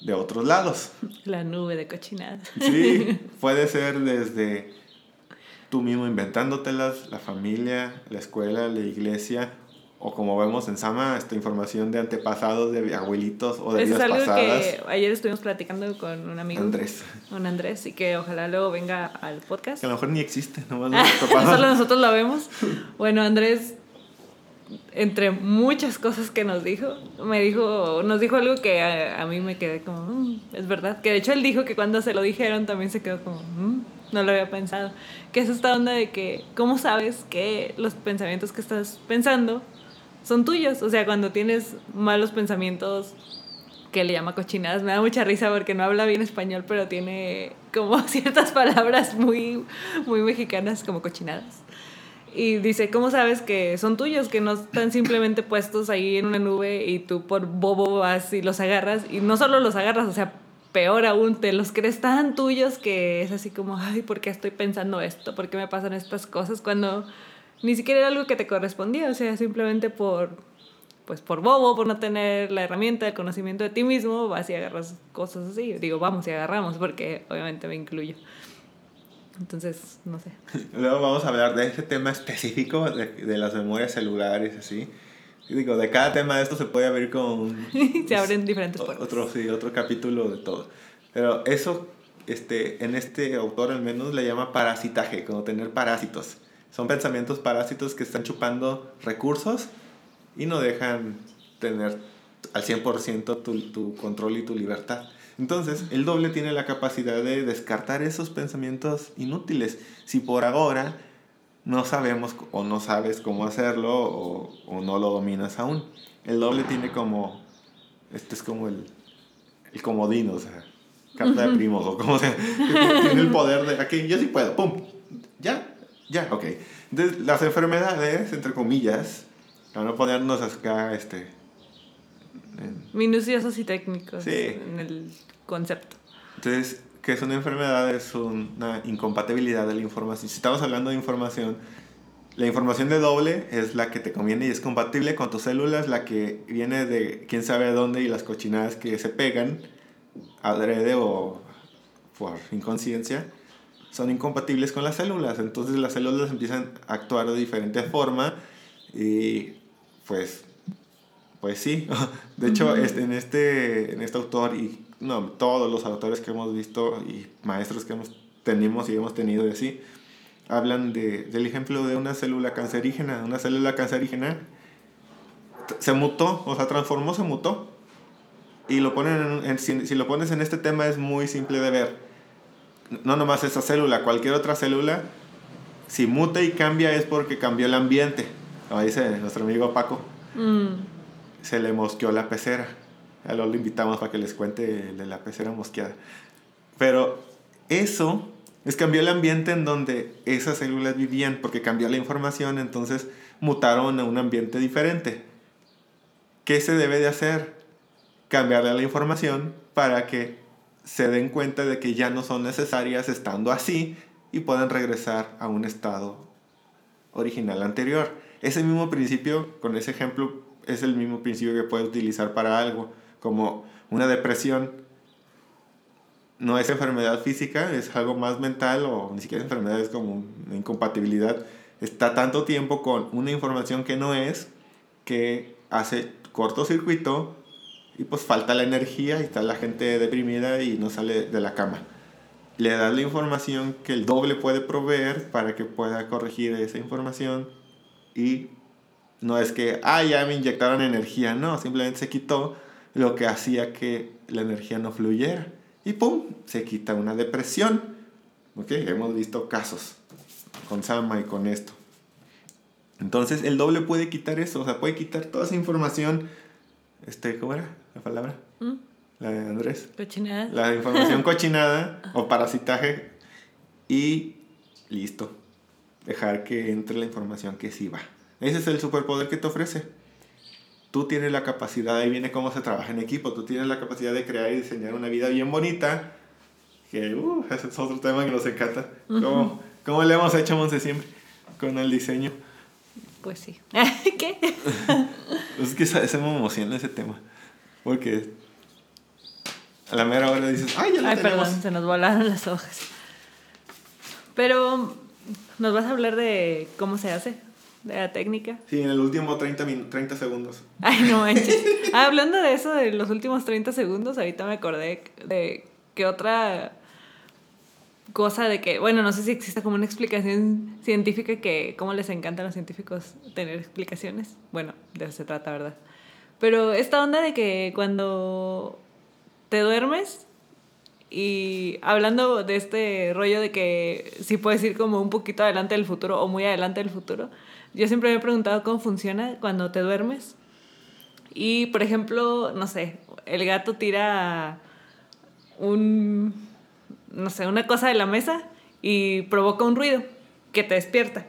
de otros lados. La nube de cochinada. Sí, puede ser desde tú mismo inventándotelas, la familia, la escuela, la iglesia, o como vemos en Sama, esta información de antepasados, de abuelitos o de Eso es vidas algo pasadas. que ayer estuvimos platicando con un amigo. Andrés, Un Andrés, y que ojalá luego venga al podcast. que a lo mejor ni existe, nomás topamos. Solo nosotros lo vemos. Bueno, Andrés, entre muchas cosas que nos dijo, me dijo, nos dijo algo que a, mí me quedé como, "Mm, es verdad. Que de hecho él dijo que cuando se lo dijeron también se quedó como, "Mm, no lo había pensado. Que es esta onda de que, ¿cómo sabes que los pensamientos que estás pensando son tuyos? O sea, cuando tienes malos pensamientos que le llama cochinadas. Me da mucha risa porque no habla bien español, pero tiene como ciertas palabras muy, muy mexicanas como cochinadas. Y dice, ¿cómo sabes que son tuyos? Que no están simplemente puestos ahí en una nube y tú por bobo vas y los agarras. Y no solo los agarras, o sea, peor aún, te los crees tan tuyos que es así como, ay, ¿por qué estoy pensando esto? ¿Por qué me pasan estas cosas? Cuando ni siquiera era algo que te correspondía, o sea, simplemente por, pues por bobo, por no tener la herramienta, el conocimiento de ti mismo, vas y agarras cosas así. Digo, vamos y agarramos, porque obviamente me incluyo. Entonces, no sé. Luego vamos a hablar de ese tema específico de, de las memorias celulares, así. Digo, de cada tema de esto se puede abrir con Se abren diferentes O- puertas. Otro, sí, otro capítulo de todo. Pero eso, este, en este autor al menos le llama parasitaje, como tener parásitos. Son pensamientos parásitos que están chupando recursos y no dejan tener al 100% tu, tu control y tu libertad. Entonces, el doble tiene la capacidad de descartar esos pensamientos inútiles. Si por ahora no sabemos o no sabes cómo hacerlo o, o no lo dominas aún. El doble tiene como, este es como el, el comodino, o sea, carta de primos o como sea, tiene el poder de, aquí, yo sí puedo, pum, ya, ya, ok. Entonces, las enfermedades, entre comillas, para no ponernos acá, este, Minuciosos y técnicos Sí. en el concepto. Entonces, ¿qué es una enfermedad? Es una incompatibilidad de la información. Si estamos hablando de información, la información de doble es la que te conviene y es compatible con tus células, la que viene de quién sabe dónde y las cochinadas que se pegan, adrede o por inconsciencia, son incompatibles con las células. Entonces las células empiezan a actuar de diferente forma y pues, pues sí. De hecho, este, en, este, en este autor y no, todos los autores que hemos visto y maestros que hemos, tenemos y hemos tenido y así, hablan de, del ejemplo de una célula cancerígena. Una célula cancerígena se mutó, o sea, transformó, se mutó. Y lo ponen en, si, si, lo pones en este tema es muy simple de ver. No nomás esa célula, cualquier otra célula, si muta y cambia es porque cambió el ambiente. Como dice nuestro amigo Paco. Mm. Se le mosqueó la pecera. Ya lo invitamos para que les cuente de la pecera mosqueada. Pero eso es cambió el ambiente en donde esas células vivían porque cambió la información, entonces mutaron a un ambiente diferente. ¿Qué se debe de hacer? Cambiarle la información para que se den cuenta de que ya no son necesarias estando así y puedan regresar a un estado original anterior. Ese mismo principio, con ese ejemplo, es el mismo principio que puedes utilizar para algo, como una depresión no es enfermedad física, es algo más mental o ni siquiera enfermedad, es como una incompatibilidad. Está tanto tiempo con una información que no es que hace cortocircuito y pues falta la energía y está la gente deprimida y no sale de la cama. Le das la información que el doble puede proveer para que pueda corregir esa información y no es que, ah, ya me inyectaron energía, no, simplemente se quitó lo que hacía que la energía no fluyera y ¡pum! se quita una depresión. ¿Ok? Hemos visto casos con Sama y con esto. Entonces el doble puede quitar eso, o sea, puede quitar toda esa información. Este, ¿Cómo era la palabra? ¿Mm? La de Andrés. Cochinada. La información cochinada o parasitaje y listo. Dejar que entre la información que sí va. Ese es el superpoder que te ofrece tú tienes la capacidad, ahí viene cómo se trabaja en equipo, tú tienes la capacidad de crear y diseñar una vida bien bonita, que uh, ese es otro tema que nos encanta. ¿Cómo, ¿Cómo, le hemos hecho, Monse, siempre con el diseño? Pues sí. ¿Qué? es que se me emociona ese tema, porque a la mera hora dices, ay, ya lo Ay, perdón, se nos volaron las hojas. Pero, ¿nos vas a hablar de cómo se hace? De la técnica. Sí, en el último 30, 30 segundos. Ay, no manches. Ah, hablando de eso, de los últimos 30 segundos, ahorita me acordé de que otra cosa de que, bueno, no sé si existe como una explicación científica que, como les encanta a los científicos tener explicaciones. Bueno, de eso se trata, ¿verdad? Pero esta onda de que cuando te duermes y hablando de este rollo de que sí puedes ir como un poquito adelante del futuro o muy adelante del futuro, yo siempre me he preguntado cómo funciona cuando te duermes. Y, por ejemplo, no sé, el gato tira un, no sé, una cosa de la mesa y provoca un ruido que te despierta.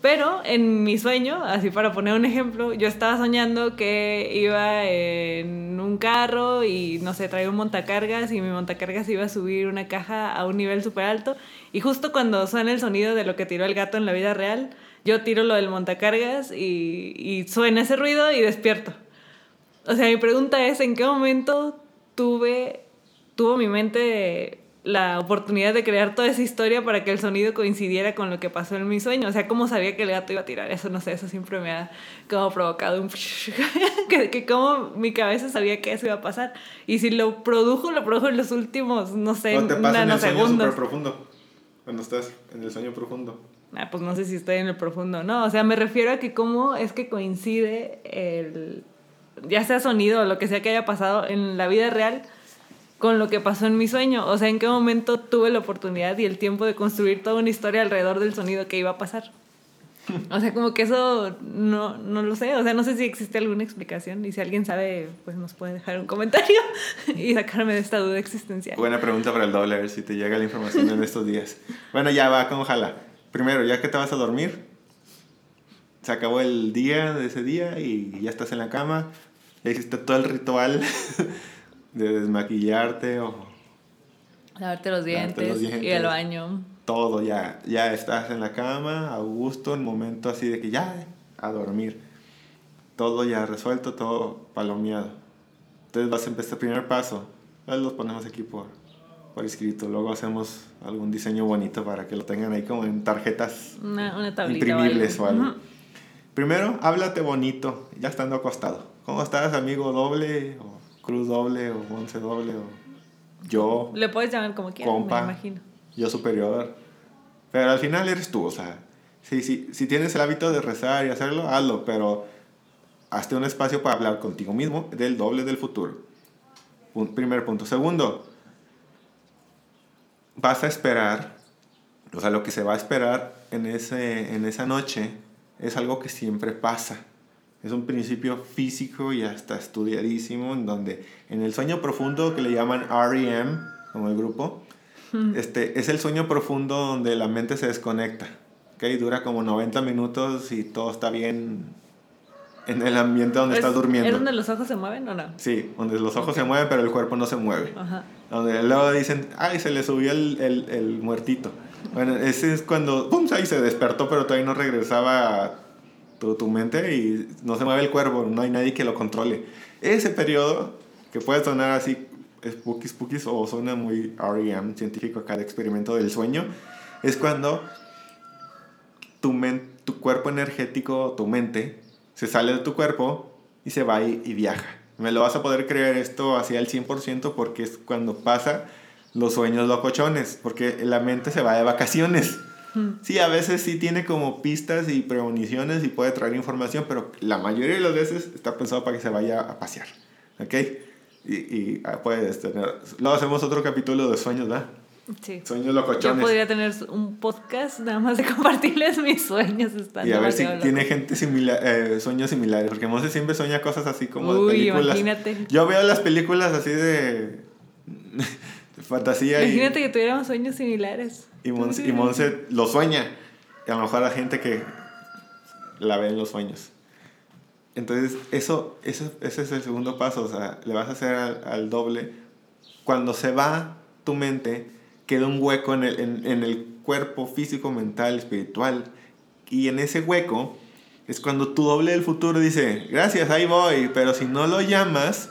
Pero en mi sueño, así para poner un ejemplo, yo estaba soñando que iba en un carro y no sé, traía un montacargas y mi montacargas iba a subir una caja a un nivel súper alto. Y justo cuando suena el sonido de lo que tiró el gato en la vida real, yo tiro lo del montacargas y, y suena ese ruido y despierto. O sea, mi pregunta es, ¿en qué momento tuve, tuvo mi mente la oportunidad de crear toda esa historia para que el sonido coincidiera con lo que pasó en mi sueño. O sea, ¿cómo sabía que el gato iba a tirar? Eso no sé, eso siempre me ha como provocado un... que, que como mi cabeza sabía que eso iba a pasar. Y si lo produjo, lo produjo en los últimos, no sé, ¿No te pasa en el sueño profundo? Cuando estás en el sueño profundo. Ah, pues no sé si estoy en el profundo, no. O sea, me refiero a que cómo es que coincide el, ya sea sonido o lo que sea que haya pasado en la vida real con lo que pasó en mi sueño. O sea, en qué momento tuve la oportunidad y el tiempo de construir toda una historia alrededor del sonido que iba a pasar. O sea, como que eso no, no lo sé. O sea, no sé si existe alguna explicación. Y si alguien sabe, pues nos puede dejar un comentario y sacarme de esta duda existencial. Buena pregunta para el doble, a ver si te llega la información en estos días. Bueno, ya va con ojalá primero, ya que te vas a dormir, se acabó el día de ese día y ya estás en la cama, ya hiciste todo el ritual de desmaquillarte o... Lavarte los dientes, y el baño. Todo, ya, ya estás en la cama, a gusto, en momento así de que ya, a dormir. Todo ya resuelto, todo palomeado. Entonces vas a empezar, primer paso, los ponemos aquí por por escrito. Luego hacemos algún diseño bonito para que lo tengan ahí como en tarjetas Una, una tablita imprimibles o algo. Ujú. Primero, háblate bonito, ya estando acostado. ¿Cómo estás, amigo doble? O cruz doble, o once doble, o yo, Le puedes llamar como quieras, Compa. me imagino. yo superior. Pero al final eres tú, o sea, si, si, si tienes el hábito de rezar y hacerlo, hazlo, pero hazte un espacio para hablar contigo mismo del doble del futuro. Un primer punto. Segundo, vas a esperar, o sea, lo que se va a esperar en, ese, en esa noche es algo que siempre pasa. Es un principio físico y hasta estudiadísimo, en donde en el sueño profundo que le llaman REM, como el grupo, este, es el sueño profundo donde la mente se desconecta. ¿okay? Dura como 90 minutos y todo está bien en el ambiente donde ¿Es- estás durmiendo. ¿Es donde los ojos se mueven o no? Sí, donde los ojos se mueven pero el cuerpo no se mueve. Ajá. Donde luego dicen, ay, se le subió el, el, el muertito. Bueno, ese es cuando, pum, ahí se despertó, pero todavía no regresaba tu, tu mente y no se mueve el cuerpo, no hay nadie que lo controle. Ese periodo, que puede sonar así, spooky, spooky, o suena muy REM, científico acá de experimento del sueño, es cuando tu, men- tu cuerpo energético, tu mente, se sale de tu cuerpo y se va y, y viaja. Me lo vas a poder creer esto hacia el 100% porque es cuando pasa los sueños locochones, porque la mente se va de vacaciones. Sí, a veces sí tiene como pistas y premoniciones y puede traer información, pero la mayoría de las veces está pensado para que se vaya a pasear. ¿Ok? Y, y ah, puedes tener... Luego hacemos otro capítulo de sueños, ¿verdad? Sí. Sueños Yo locochones. podría tener un podcast nada más de compartirles mis sueños. Están Y a ver si demasiado tiene gente similar, eh, sueños similares, porque Monse siempre sueña cosas así como de Uy, películas. imagínate. Yo veo las películas así de, de fantasía y, Imagínate que tuviéramos sueños similares. y, Monse, y Monse lo sueña. Y a lo mejor la gente que la ve en los sueños. Entonces, eso, eso, ese es el segundo paso. O sea, le vas a hacer al, al doble. Cuando se va tu mente, queda un hueco en el, en, en el cuerpo físico, mental, espiritual. Y en ese hueco es cuando tu doble del futuro dice, gracias, ahí voy. Pero si no lo llamas,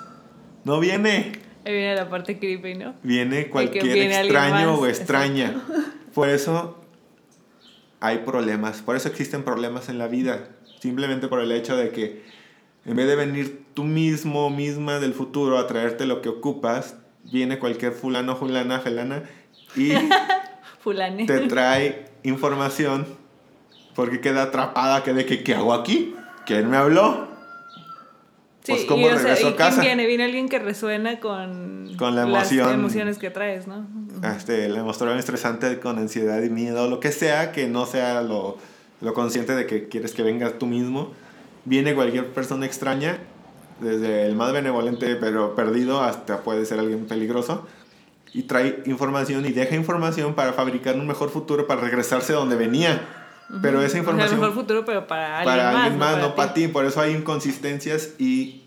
no viene. Ahí viene la parte creepy, ¿no? Viene cualquier viene extraño o extraña. Por eso hay problemas. Por eso existen problemas en la vida. Simplemente por el hecho de que en vez de venir tú mismo, misma del futuro a traerte lo que ocupas, viene cualquier fulano, fulana, felana y te trae información porque queda atrapada que de que ¿qué hago aquí? ¿Quién me habló? pues, Sí, ¿cómo y, o sea, regreso ¿y a casa? quién viene? Viene alguien que resuena con, Con la las emoción. emociones que traes, ¿no? este, la emoción estresante con ansiedad y miedo, lo que sea, que no sea lo, lo consciente de que quieres que vengas tú mismo. Viene cualquier persona extraña, desde el más benevolente pero perdido hasta puede ser alguien peligroso, y trae información y deja información para fabricar un mejor futuro, para regresarse donde venía. Pero esa O sea, información el mejor futuro, pero para alguien para más. alguien más, no para ti. ti. Por eso hay inconsistencias y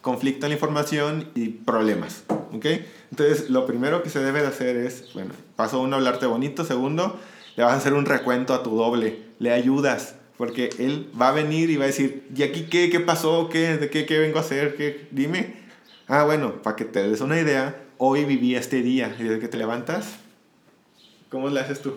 conflicto en la información y problemas. ¿Ok? Entonces, lo primero que se debe de hacer es, bueno, paso uno, hablarte bonito. Segundo, le vas a hacer un recuento a tu doble. Le ayudas. Porque él va a venir y va a decir, ¿y aquí qué? ¿Qué pasó? ¿Qué? ¿De qué, qué vengo a hacer? ¿Qué? Dime. Ah, bueno, para que te des una idea, hoy viví este día. Y desde que te levantas, ¿cómo le haces tú?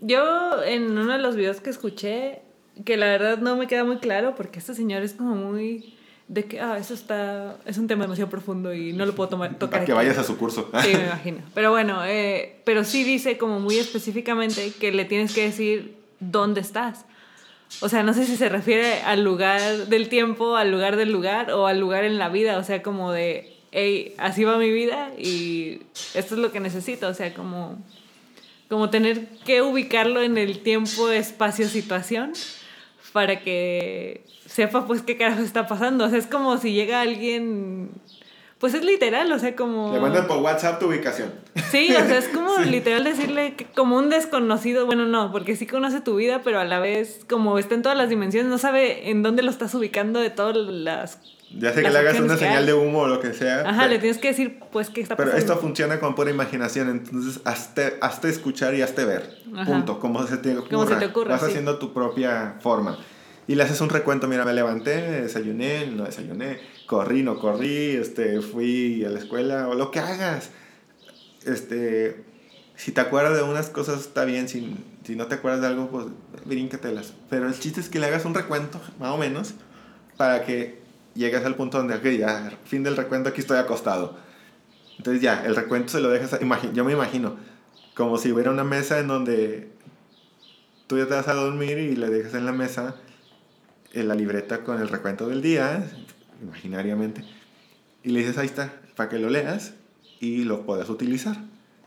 Yo en uno de los videos que escuché, que la verdad no me queda muy claro, porque este señor es como muy de que, ah, eso está, es un tema demasiado profundo y no lo puedo tomar, tocar. Para que aquí". vayas a su curso. Sí, me imagino. Pero bueno, eh, pero sí dice como muy específicamente que le tienes que decir dónde estás. O sea, no sé si se refiere al lugar del tiempo, al lugar del lugar o al lugar en la vida. O sea, como de, hey, así va mi vida y esto es lo que necesito. O sea, como, como tener que ubicarlo en el tiempo, espacio, situación para que sepa pues qué carajo está pasando. O sea, es como si llega alguien, pues es literal, o sea, como... Le mandan por WhatsApp tu ubicación. Sí, o sea, es como literal decirle que como un desconocido, bueno, no, porque sí conoce tu vida, pero a la vez, como está en todas las dimensiones, no sabe en dónde lo estás ubicando de todas las... Ya sé que le hagas una señal hay. de humo o lo que sea. Ajá, pero, le tienes que decir, pues, qué está pero pasando. esto funciona con pura imaginación, entonces hazte, hazte escuchar y hazte ver. Ajá. Punto. Como se te ocurra. Como se te ocurra, Vas sí. haciendo tu propia forma. Y le haces un recuento, mira, me levanté, desayuné, no desayuné, corrí, no corrí, este, fui a la escuela, o lo que hagas. este, si te acuerdas de unas cosas está bien, si, si no te acuerdas de algo, pues bríncatelas. Pero el chiste es que le hagas un recuento, más o menos, para que llegues al punto donde, ok, ya, fin del recuento, aquí estoy acostado. Entonces ya, el recuento se lo dejas, yo me imagino, como si hubiera una mesa en donde tú ya te vas a dormir y le dejas en la mesa en la libreta con el recuento del día, imaginariamente, y le dices, ahí está, para que lo leas y lo puedas utilizar.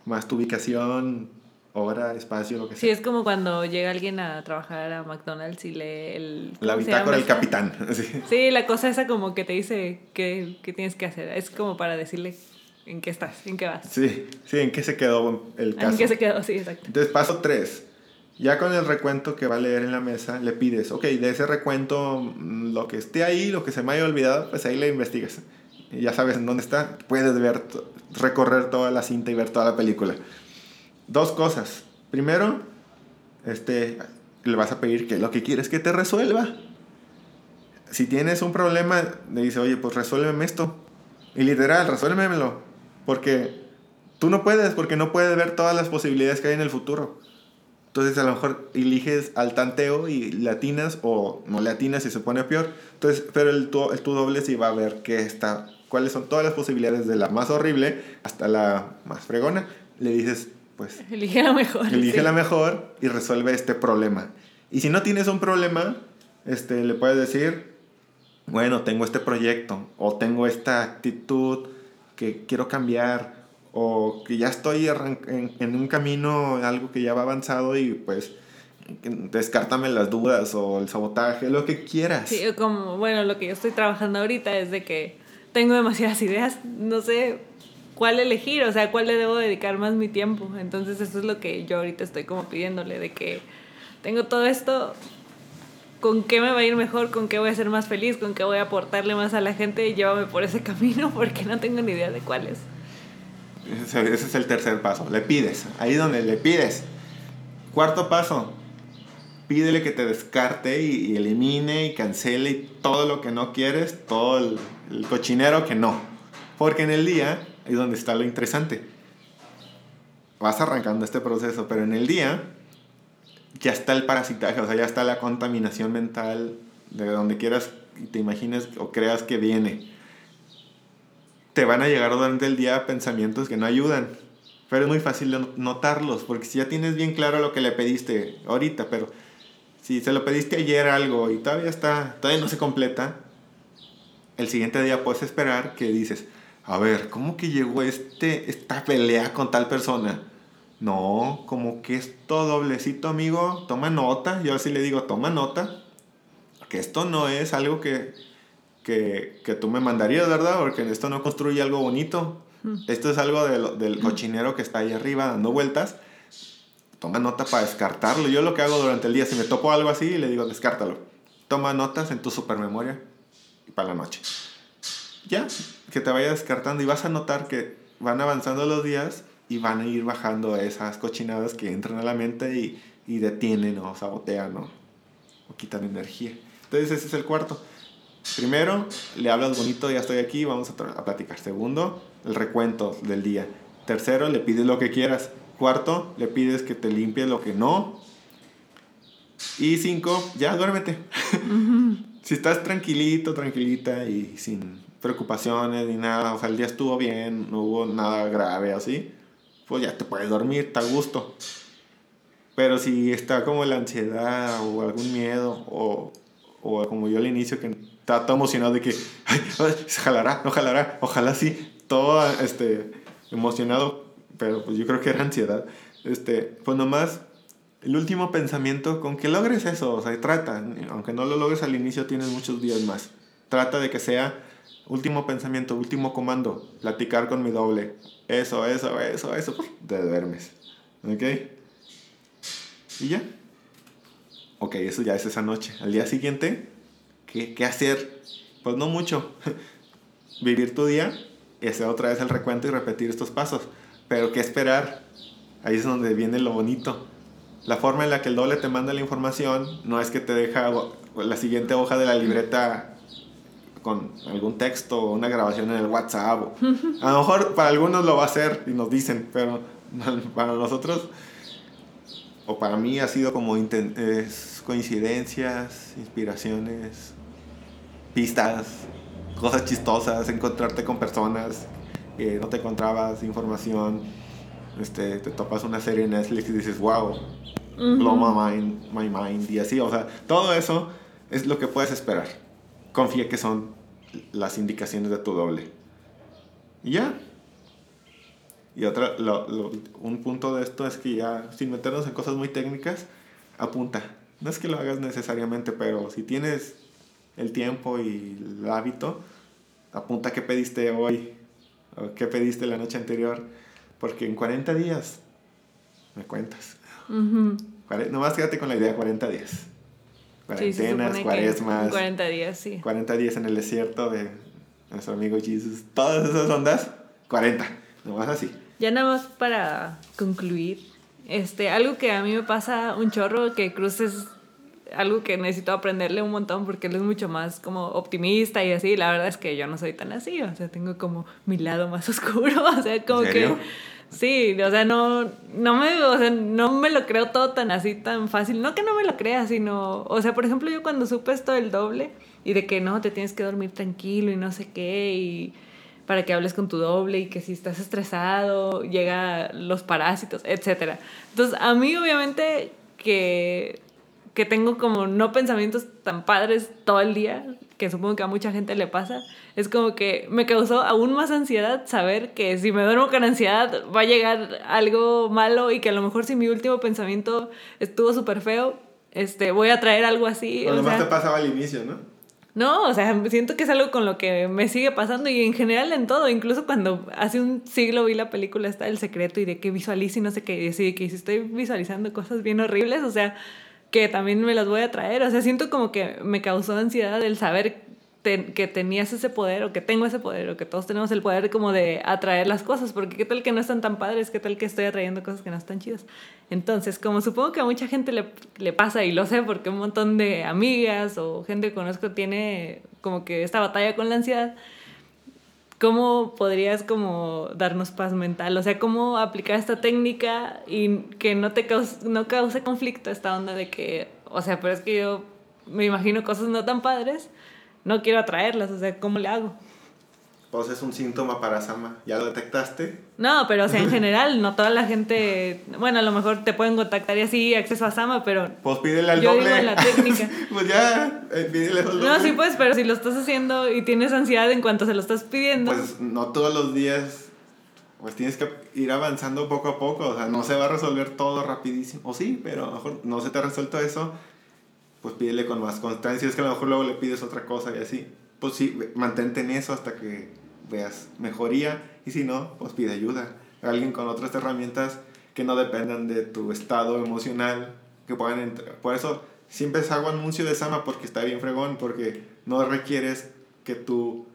Más tu ubicación, hora, espacio, lo que sea. Sí, es como cuando llega alguien a trabajar a McDonald's y lee el... La bitácora del capitán. Sí. la cosa esa como que te dice qué, qué tienes que hacer. Es como para decirle en qué estás, en qué vas. Sí, sí, en qué se quedó el caso. En qué se quedó, sí, exacto. Entonces, paso tres. Ya con el recuento que va a leer en la mesa, le pides, ok, de ese recuento, mm, lo que esté ahí, lo que se me haya olvidado, pues ahí le investigas. Y ya sabes en dónde está, puedes ver, recorrer toda la cinta y ver toda la película. Dos cosas. Primero, este, le vas a pedir que lo que quieres que te resuelva. Si tienes un problema, le dice, oye, pues resuélveme esto. Y literal, resuélvemelo. Porque tú no puedes, porque no puedes ver todas las posibilidades que hay en el futuro. Entonces a lo mejor eliges al tanteo y latinas o no latinas y se pone peor. Entonces, pero el tu, el tu doble sí va a ver qué está, cuáles son todas las posibilidades de la más horrible hasta la más fregona. Le dices, pues... Elige la mejor. Elige la mejor y resuelve este problema. Y si no tienes un problema, este, le puedes decir, bueno, tengo este proyecto o tengo esta actitud que quiero cambiar o que ya estoy en, en, un camino, algo que ya va avanzado y pues descártame las dudas o el sabotaje, lo que quieras. Sí, como, bueno, lo que yo estoy trabajando ahorita es de que tengo demasiadas ideas, no sé cuál elegir, o sea, cuál le debo dedicar más mi tiempo. Entonces eso es lo que yo ahorita estoy como pidiéndole, de que tengo todo esto, ¿con qué me va a ir mejor? ¿Con qué voy a ser más feliz? ¿Con qué voy a aportarle más a la gente? Y llévame por ese camino porque no tengo ni idea de cuál es. Ese es el tercer paso. Le pides. Ahí donde le pides. Cuarto paso. Pídele que te descarte y, elimine y cancele todo lo que no quieres, todo el, cochinero que no. Porque en el día es donde está lo interesante. Vas arrancando este proceso, pero en el día ya está el parasitaje, o sea, ya está la contaminación mental de donde quieras y te imagines o creas que viene te van a llegar durante el día pensamientos que no ayudan. Pero es muy fácil notarlos, porque si ya tienes bien claro lo que le pediste ahorita, pero si se lo pediste ayer algo y todavía está, todavía no se completa, el siguiente día puedes esperar que dices, a ver, ¿cómo que llegó este, esta pelea con tal persona? No, como que esto doblecito, amigo, toma nota. Yo así le digo, toma nota. Que esto no es algo que, que, que, tú me mandarías, ¿verdad? Porque esto no construye algo bonito. Esto es algo del cochinero que está ahí arriba dando vueltas. Toma nota para descartarlo. Yo lo que hago durante el día, si me topo algo así, le digo, descártalo. Toma notas en tu supermemoria y para la noche. Ya, que te vaya descartando y vas a notar que van avanzando los días y van a ir bajando esas cochinadas que entran a la mente y, y detienen o sabotean o, o quitan energía. Entonces ese es el cuarto. Primero, le hablas bonito, ya estoy aquí, vamos a, platicar. Segundo, el recuento del día. Tercero, le pides lo que quieras. Cuarto, le pides que te limpie lo que no. Y cinco, ya duérmete. si estás tranquilito, tranquilita y sin preocupaciones ni nada, o sea, el día estuvo bien, no hubo nada grave así, pues ya te puedes dormir, está a gusto. Pero si está como la ansiedad o algún miedo o, o como yo al inicio que estaba todo emocionado de que, ay, se jalará, no jalará, ojalá sí, todo este, emocionado, pero pues yo creo que era ansiedad. Este, pues nomás, el último pensamiento, con que logres eso, o sea, trata, aunque no lo logres al inicio, tienes muchos días más. Trata de que sea último pensamiento, último comando, platicar con mi doble. Eso, eso, eso, eso, te duermes. ¿Ok? Y ya. Ok, eso ya es esa noche. Al día siguiente, ¿Qué, ¿Qué, hacer? Pues no mucho. Vivir tu día y hacer otra vez el recuento y repetir estos pasos. Pero ¿qué esperar? Ahí es donde viene lo bonito. La forma en la que el doble te manda la información no es que te deja la siguiente hoja de la libreta con algún texto o una grabación en el WhatsApp. o- a lo mejor para algunos lo va a hacer y nos dicen, pero para nosotros o para mí ha sido como es coincidencias, inspiraciones, pistas, cosas chistosas, encontrarte con personas que no te encontrabas, información, este, te topas una serie en Netflix y dices, wow, blow my mind, my mind, y así, o sea, todo eso es lo que puedes esperar. Confía que son las indicaciones de tu doble. Y ya. Y otra, lo- lo- un punto de esto es que ya, sin meternos en cosas muy técnicas, apunta. No es que lo hagas necesariamente, pero si tienes el tiempo y el hábito, apunta qué pediste hoy, o qué pediste la noche anterior, porque en 40 días me cuentas. Ujú. Cuare- Nomás quédate con la idea 40 días. Sí, Cuarentenas, en cuaresmas, 40 días, sí. 40 días en el desierto de nuestro amigo Jesus. Todas esas ondas, 40. Nomás así. Ya nada más para concluir, este, algo que a mí me pasa un chorro, que Cruz es algo que necesito aprenderle un montón porque él es mucho más como optimista y así. La verdad es que yo no soy tan así, o sea, tengo como mi lado más oscuro, o sea, como ¿En serio? que... Sí, o sea, no, no, me, o sea, no me lo creo todo tan así, tan fácil. No que no me lo crea, sino... O sea, por ejemplo, yo cuando supe esto del doble y de que no, te tienes que dormir tranquilo y no sé qué y para que hables con tu doble y que si estás estresado, llega los parásitos, etc. Entonces, a mí obviamente que, que tengo como no pensamientos tan padres todo el día, que supongo que a mucha gente le pasa, es como que me causó aún más ansiedad saber que si me duermo con ansiedad va a llegar algo malo y que a lo mejor si mi último pensamiento estuvo súper feo, este, voy a traer algo así. Lo o demás sea, te pasaba al inicio, ¿no? no, o sea, siento que es algo con lo que me sigue pasando y en general en todo, incluso cuando hace un siglo vi la película esta El Secreto y de que visualizo y no sé qué, y que si estoy visualizando cosas bien horribles, o sea, que también me las voy a traer, o sea, siento como que me causó ansiedad el saber que tenías ese poder o que tengo ese poder o que todos tenemos el poder como de atraer las cosas, porque qué tal que no están tan padres, qué tal que estoy atrayendo cosas que no están chidas. Entonces, como supongo que a mucha gente le, le pasa y lo sé porque un montón de amigas o gente que conozco tiene como que esta batalla con la ansiedad, ¿cómo podrías como darnos paz mental? O sea, ¿cómo aplicar esta técnica y que no te cause, no cause conflicto esta onda de que, o sea, pero es que yo me imagino cosas no tan padres, no quiero atraerlas, o sea, ¿cómo le hago? Pues es un síntoma para Sama. ¿Ya lo detectaste? No, pero o sea, en general, no toda la gente, bueno, a lo mejor te pueden contactar y así, acceso a Sama, pero Pues pídele al Yo doble. digo la técnica. pues ya, eh, pídele al doble. no, sí pues, pero si lo estás haciendo y tienes ansiedad en cuanto se lo estás pidiendo, Pues no todos los días. Pues tienes que ir avanzando poco a poco. O sea, no se va a resolver todo rapidísimo. O sí, pero a lo mejor no se te ha resuelto eso. Pues pídele con más constancia. Es que a lo mejor luego le pides otra cosa y así. Pues sí, mantente en eso hasta que veas mejoría. Y si no, pues pide ayuda. Alguien con otras herramientas que no dependan de tu estado emocional. Que puedan entrar. Por eso siempre hago anuncio de Sama porque está bien fregón. Porque no requieres que tú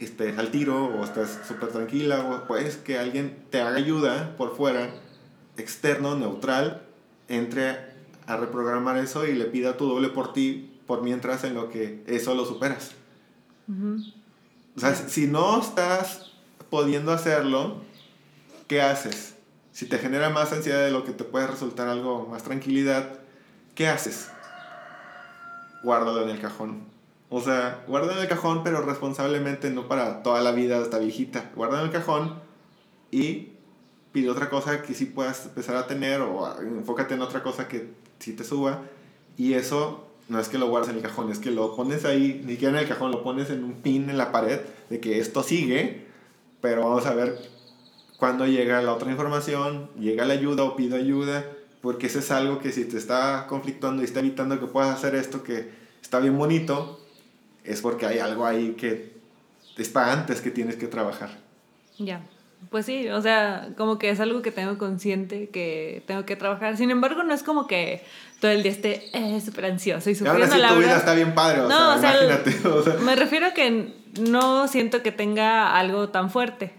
estés al tiro o estés súper tranquila, o pues que alguien te haga ayuda por fuera, externo, neutral, entre a reprogramar eso y le pida tu doble por ti, por mientras en lo que eso lo superas. Ujú. O sea, si no estás pudiendo hacerlo, ¿qué haces? Si te genera más ansiedad de lo que te puede resultar algo más tranquilidad, ¿qué haces? Guárdalo en el cajón. O sea, guárdalo en el cajón, pero responsablemente, no para toda la vida hasta viejita. Guárdalo en el cajón y pide otra cosa que sí puedas empezar a tener o enfócate en otra cosa que sí te suba. Y eso no es que lo guardes en el cajón, es que lo pones ahí, ni siquiera en el cajón, lo pones en un pin en la pared de que esto sigue, pero vamos a ver cuándo llega la otra información, llega la ayuda o pido ayuda, porque eso es algo que si te está conflictuando y está evitando que puedas hacer esto que está bien bonito, es porque hay algo ahí que está antes que tienes que trabajar. Ya. Pues sí, o sea, como que es algo que tengo consciente que tengo que trabajar. Sin embargo, no es como que todo el día esté eh, súper ansioso y Y ahora sufriendo sí la tu vida verdad. está bien padre, o No, sea, o sea, o Me refiero a que no siento que tenga algo tan fuerte.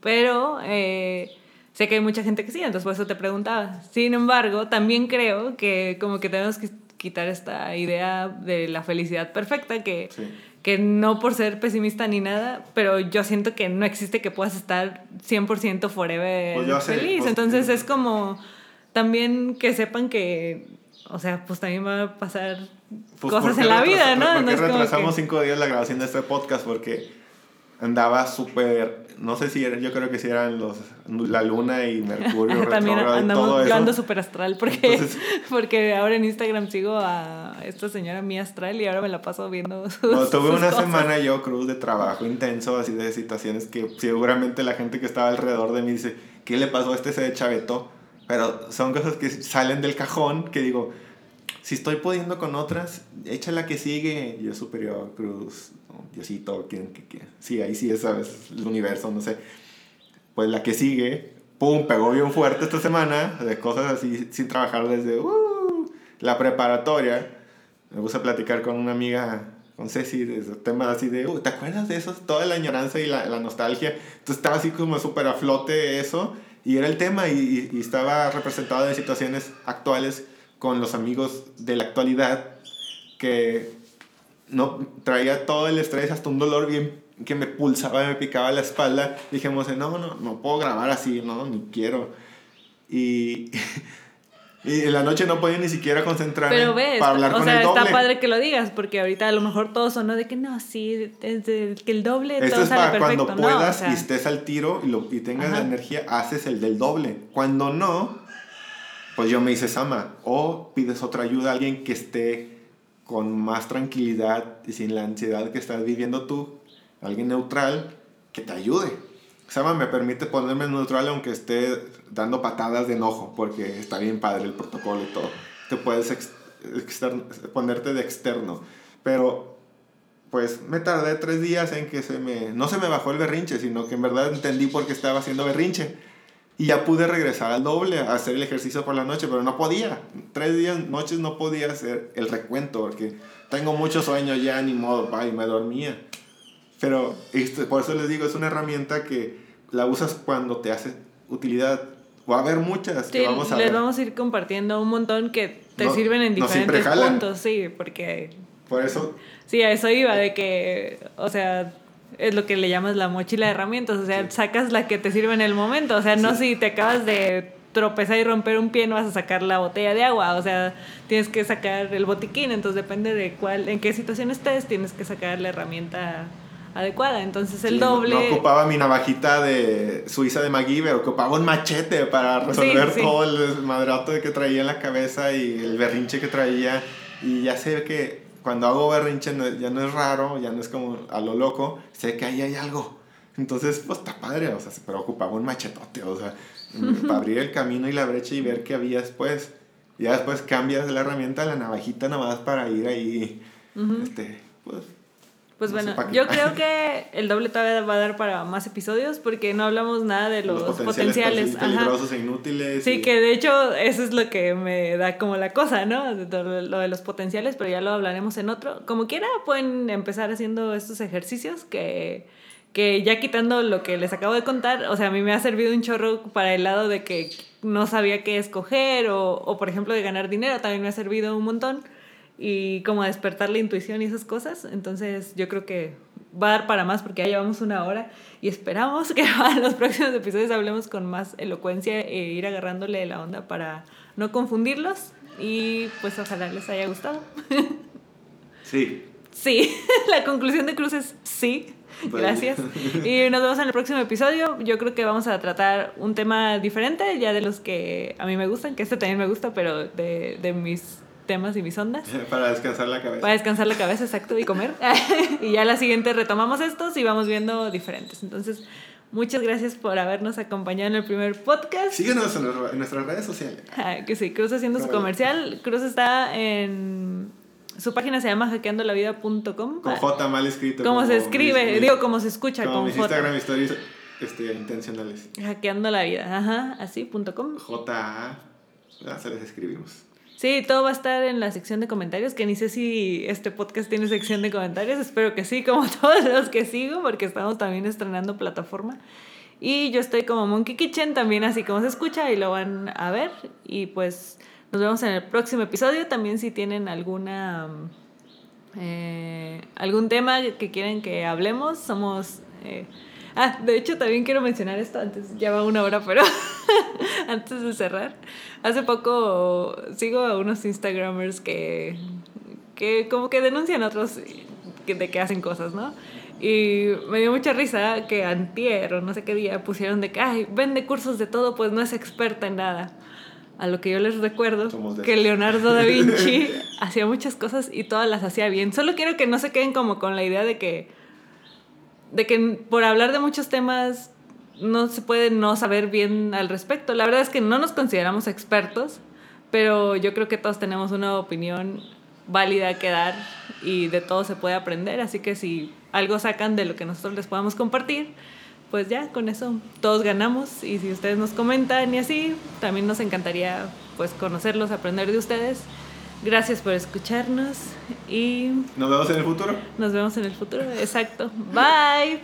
Pero eh, sé que hay mucha gente que sí, entonces por eso te preguntaba. Sin embargo, también creo que como que tenemos que, quitar esta idea de la felicidad perfecta que, Sí. Que no por ser pesimista ni nada, pero yo siento que no existe que puedas estar 100% forever Pues sé, feliz. pues, Entonces es como también que sepan que, o sea, pues también va a pasar Pues, cosas ¿por qué en la vida, ¿no? ¿Por No qué como retrasamos que- cinco días la grabación de este podcast? Porque andaba súper. No sé si era, yo creo que si eran los, la luna y Mercurio, También andamos, todo yo eso. ando súper astral porque, Entonces- porque ahora en Instagram sigo a esta señora Mía Astral y ahora me la paso viendo sus, Bueno, tuve sus una cosas. semana yo, Cruz, de trabajo intenso, así de situaciones que seguramente la gente que estaba alrededor de mí dice, ¿qué le pasó a este? Se de chavetó. Pero son cosas que salen del cajón que digo, si estoy pudiendo con otras, echa la que sigue. Yo superior, Cruz, Diosito, quien, que, que- sí, ahí sí es, ¿sabes? El universo, no sé. Pues la que sigue, pum, pegó bien fuerte esta semana, de cosas así sin trabajar desde uh, la preparatoria. Me puse a platicar con una amiga, con Ceci, de esos temas así de, "Uh, ¿te acuerdas de eso? Toda la añoranza y la, la nostalgia. Entonces estaba así como súper a flote eso, y era el tema, y, y- y estaba representado de situaciones actuales con los amigos de la actualidad, que no traía todo el estrés, hasta un dolor bien que me pulsaba, me picaba la espalda. Dijimos, no, no, no puedo grabar así, no, ni quiero. Y, y en la noche no podía ni siquiera concentrarme Pero ves, para hablar o con sea, el doble. está padre que lo digas, porque ahorita a lo mejor todos sonó de que no, sí, es de- que el doble Esto todo es sale para perfecto. cuando no, o puedas sea, y estés al tiro y, lo, y tengas Ajá. la energía, haces el del doble. Cuando no, pues yo me hice Sama. O pides otra ayuda a alguien que esté con más tranquilidad y sin la ansiedad que estás viviendo tú. Alguien neutral que te ayude. Sama me permite ponerme neutral aunque esté dando patadas de enojo, porque está bien padre el protocolo y todo. Te puedes ex- extern- ponerte de externo. Pero pues me tardé tres días en que se me, no se me bajó el berrinche, sino que en verdad entendí por qué estaba haciendo berrinche. Y ya pude regresar al doble, a hacer el ejercicio por la noche, pero no podía. Tres días, noches no podía hacer el recuento, porque tengo mucho sueño ya, ni modo, pa, y me dormía. Pero este, por eso les digo, es una herramienta que la usas cuando te hace utilidad. Va a haber muchas que sí, vamos a les ver. vamos a ir compartiendo un montón que te No- sirven en diferentes puntos, sí, porque Por eso sí, a eso iba, de que, o sea, es lo que le llamas la mochila de herramientas, o sea, Sí. sacas la que te sirve en el momento, o sea, no si te acabas de tropezar y romper un pie no vas a sacar la botella de agua, o sea, tienes que sacar el botiquín, entonces depende de cuál, en qué situación estés, tienes que sacar la herramienta adecuada, entonces el Sí, no- doble... No, ocupaba mi navajita de Suiza de MacGyver, ocupaba un machete para resolver Sí, sí. todo el madrato que traía en la cabeza y el berrinche que traía. Y ya sé que cuando hago berrinche no- ya no es raro, ya no es como a lo loco, sé que ahí hay algo. Entonces, pues está padre, o sea, pero ocupaba un machetote, o sea, para abrir el camino y la brecha y ver qué había después. Ya después cambias la herramienta, la navajita nada más para ir ahí, Ujú. este, pues... Pues No bueno, yo creo que el doble todavía va a dar para más episodios porque no hablamos nada de los, potenciales. Ajá. peligrosos e inútiles. Sí, y- que de hecho eso es lo que me da como la cosa, ¿no? Lo de los potenciales, pero ya lo hablaremos en otro. Como quiera, pueden empezar haciendo estos ejercicios que, que ya quitando lo que les acabo de contar, o sea, a mí me ha servido un chorro para el lado de que no sabía qué escoger o, o por ejemplo, de ganar dinero, también me ha servido un montón y como despertar la intuición y esas cosas. Entonces yo creo que va a dar para más porque ya llevamos una hora y esperamos que para los próximos episodios hablemos con más elocuencia e ir agarrándole la onda para no confundirlos y pues ojalá les haya gustado. Sí. Sí, la conclusión de Cruz es sí. Vale. Gracias. Y nos vemos en el próximo episodio. Yo creo que vamos a tratar un tema diferente, ya de los que a mí me gustan, que este también me gusta, pero de, de mis temas y mis ondas. Para descansar la cabeza. Para descansar la cabeza, exacto, y comer. y ya la siguiente retomamos estos y vamos viendo diferentes. Entonces, muchas gracias por habernos acompañado en el primer podcast. Síguenos en, en nuestras redes sociales. Ah, que sí, Cruz haciendo su comercial. Cruz está en... Su página se llama hackeandolavida.com. Con J mal escrito. Como se mis- escribe, mis- digo, como se escucha, como con mis J. Instagram stories este, intencionales. Hackeando la vida, ajá, así, punto com. J-A. Se les escribimos. Sí, todo va a estar en la sección de comentarios, que ni sé si este podcast tiene sección de comentarios, espero que sí, como todos los que sigo, porque estamos también estrenando plataforma. Y yo estoy como Monkey Kitchen, también así como se escucha, y lo van a ver. Y pues Nos vemos en el próximo episodio. También si tienen alguna eh, algún tema que quieren que hablemos, somos... Eh, ah, de hecho también quiero mencionar esto antes, ya va una hora, pero antes de cerrar. Hace poco sigo a unos Instagramers que, que como que denuncian a otros de que hacen cosas, ¿no? Y me dio mucha risa que antier o no sé qué día pusieron de que, ay, vende cursos de todo, pues no es experta en nada. A lo que yo les recuerdo que Leonardo da Vinci hacía muchas cosas y todas las hacía bien. Solo quiero que no se queden como con la idea de que, de que por hablar de muchos temas no se puede no saber bien al respecto. La verdad es que no nos consideramos expertos, pero yo creo que todos tenemos una opinión válida que dar y de todo se puede aprender. Así que si algo sacan de lo que nosotros les podamos compartir, pues ya con eso todos ganamos y si ustedes nos comentan y así, también nos encantaría pues conocerlos, aprender de ustedes. Gracias por escucharnos y nos vemos en el futuro. Nos vemos en el futuro, exacto. Bye.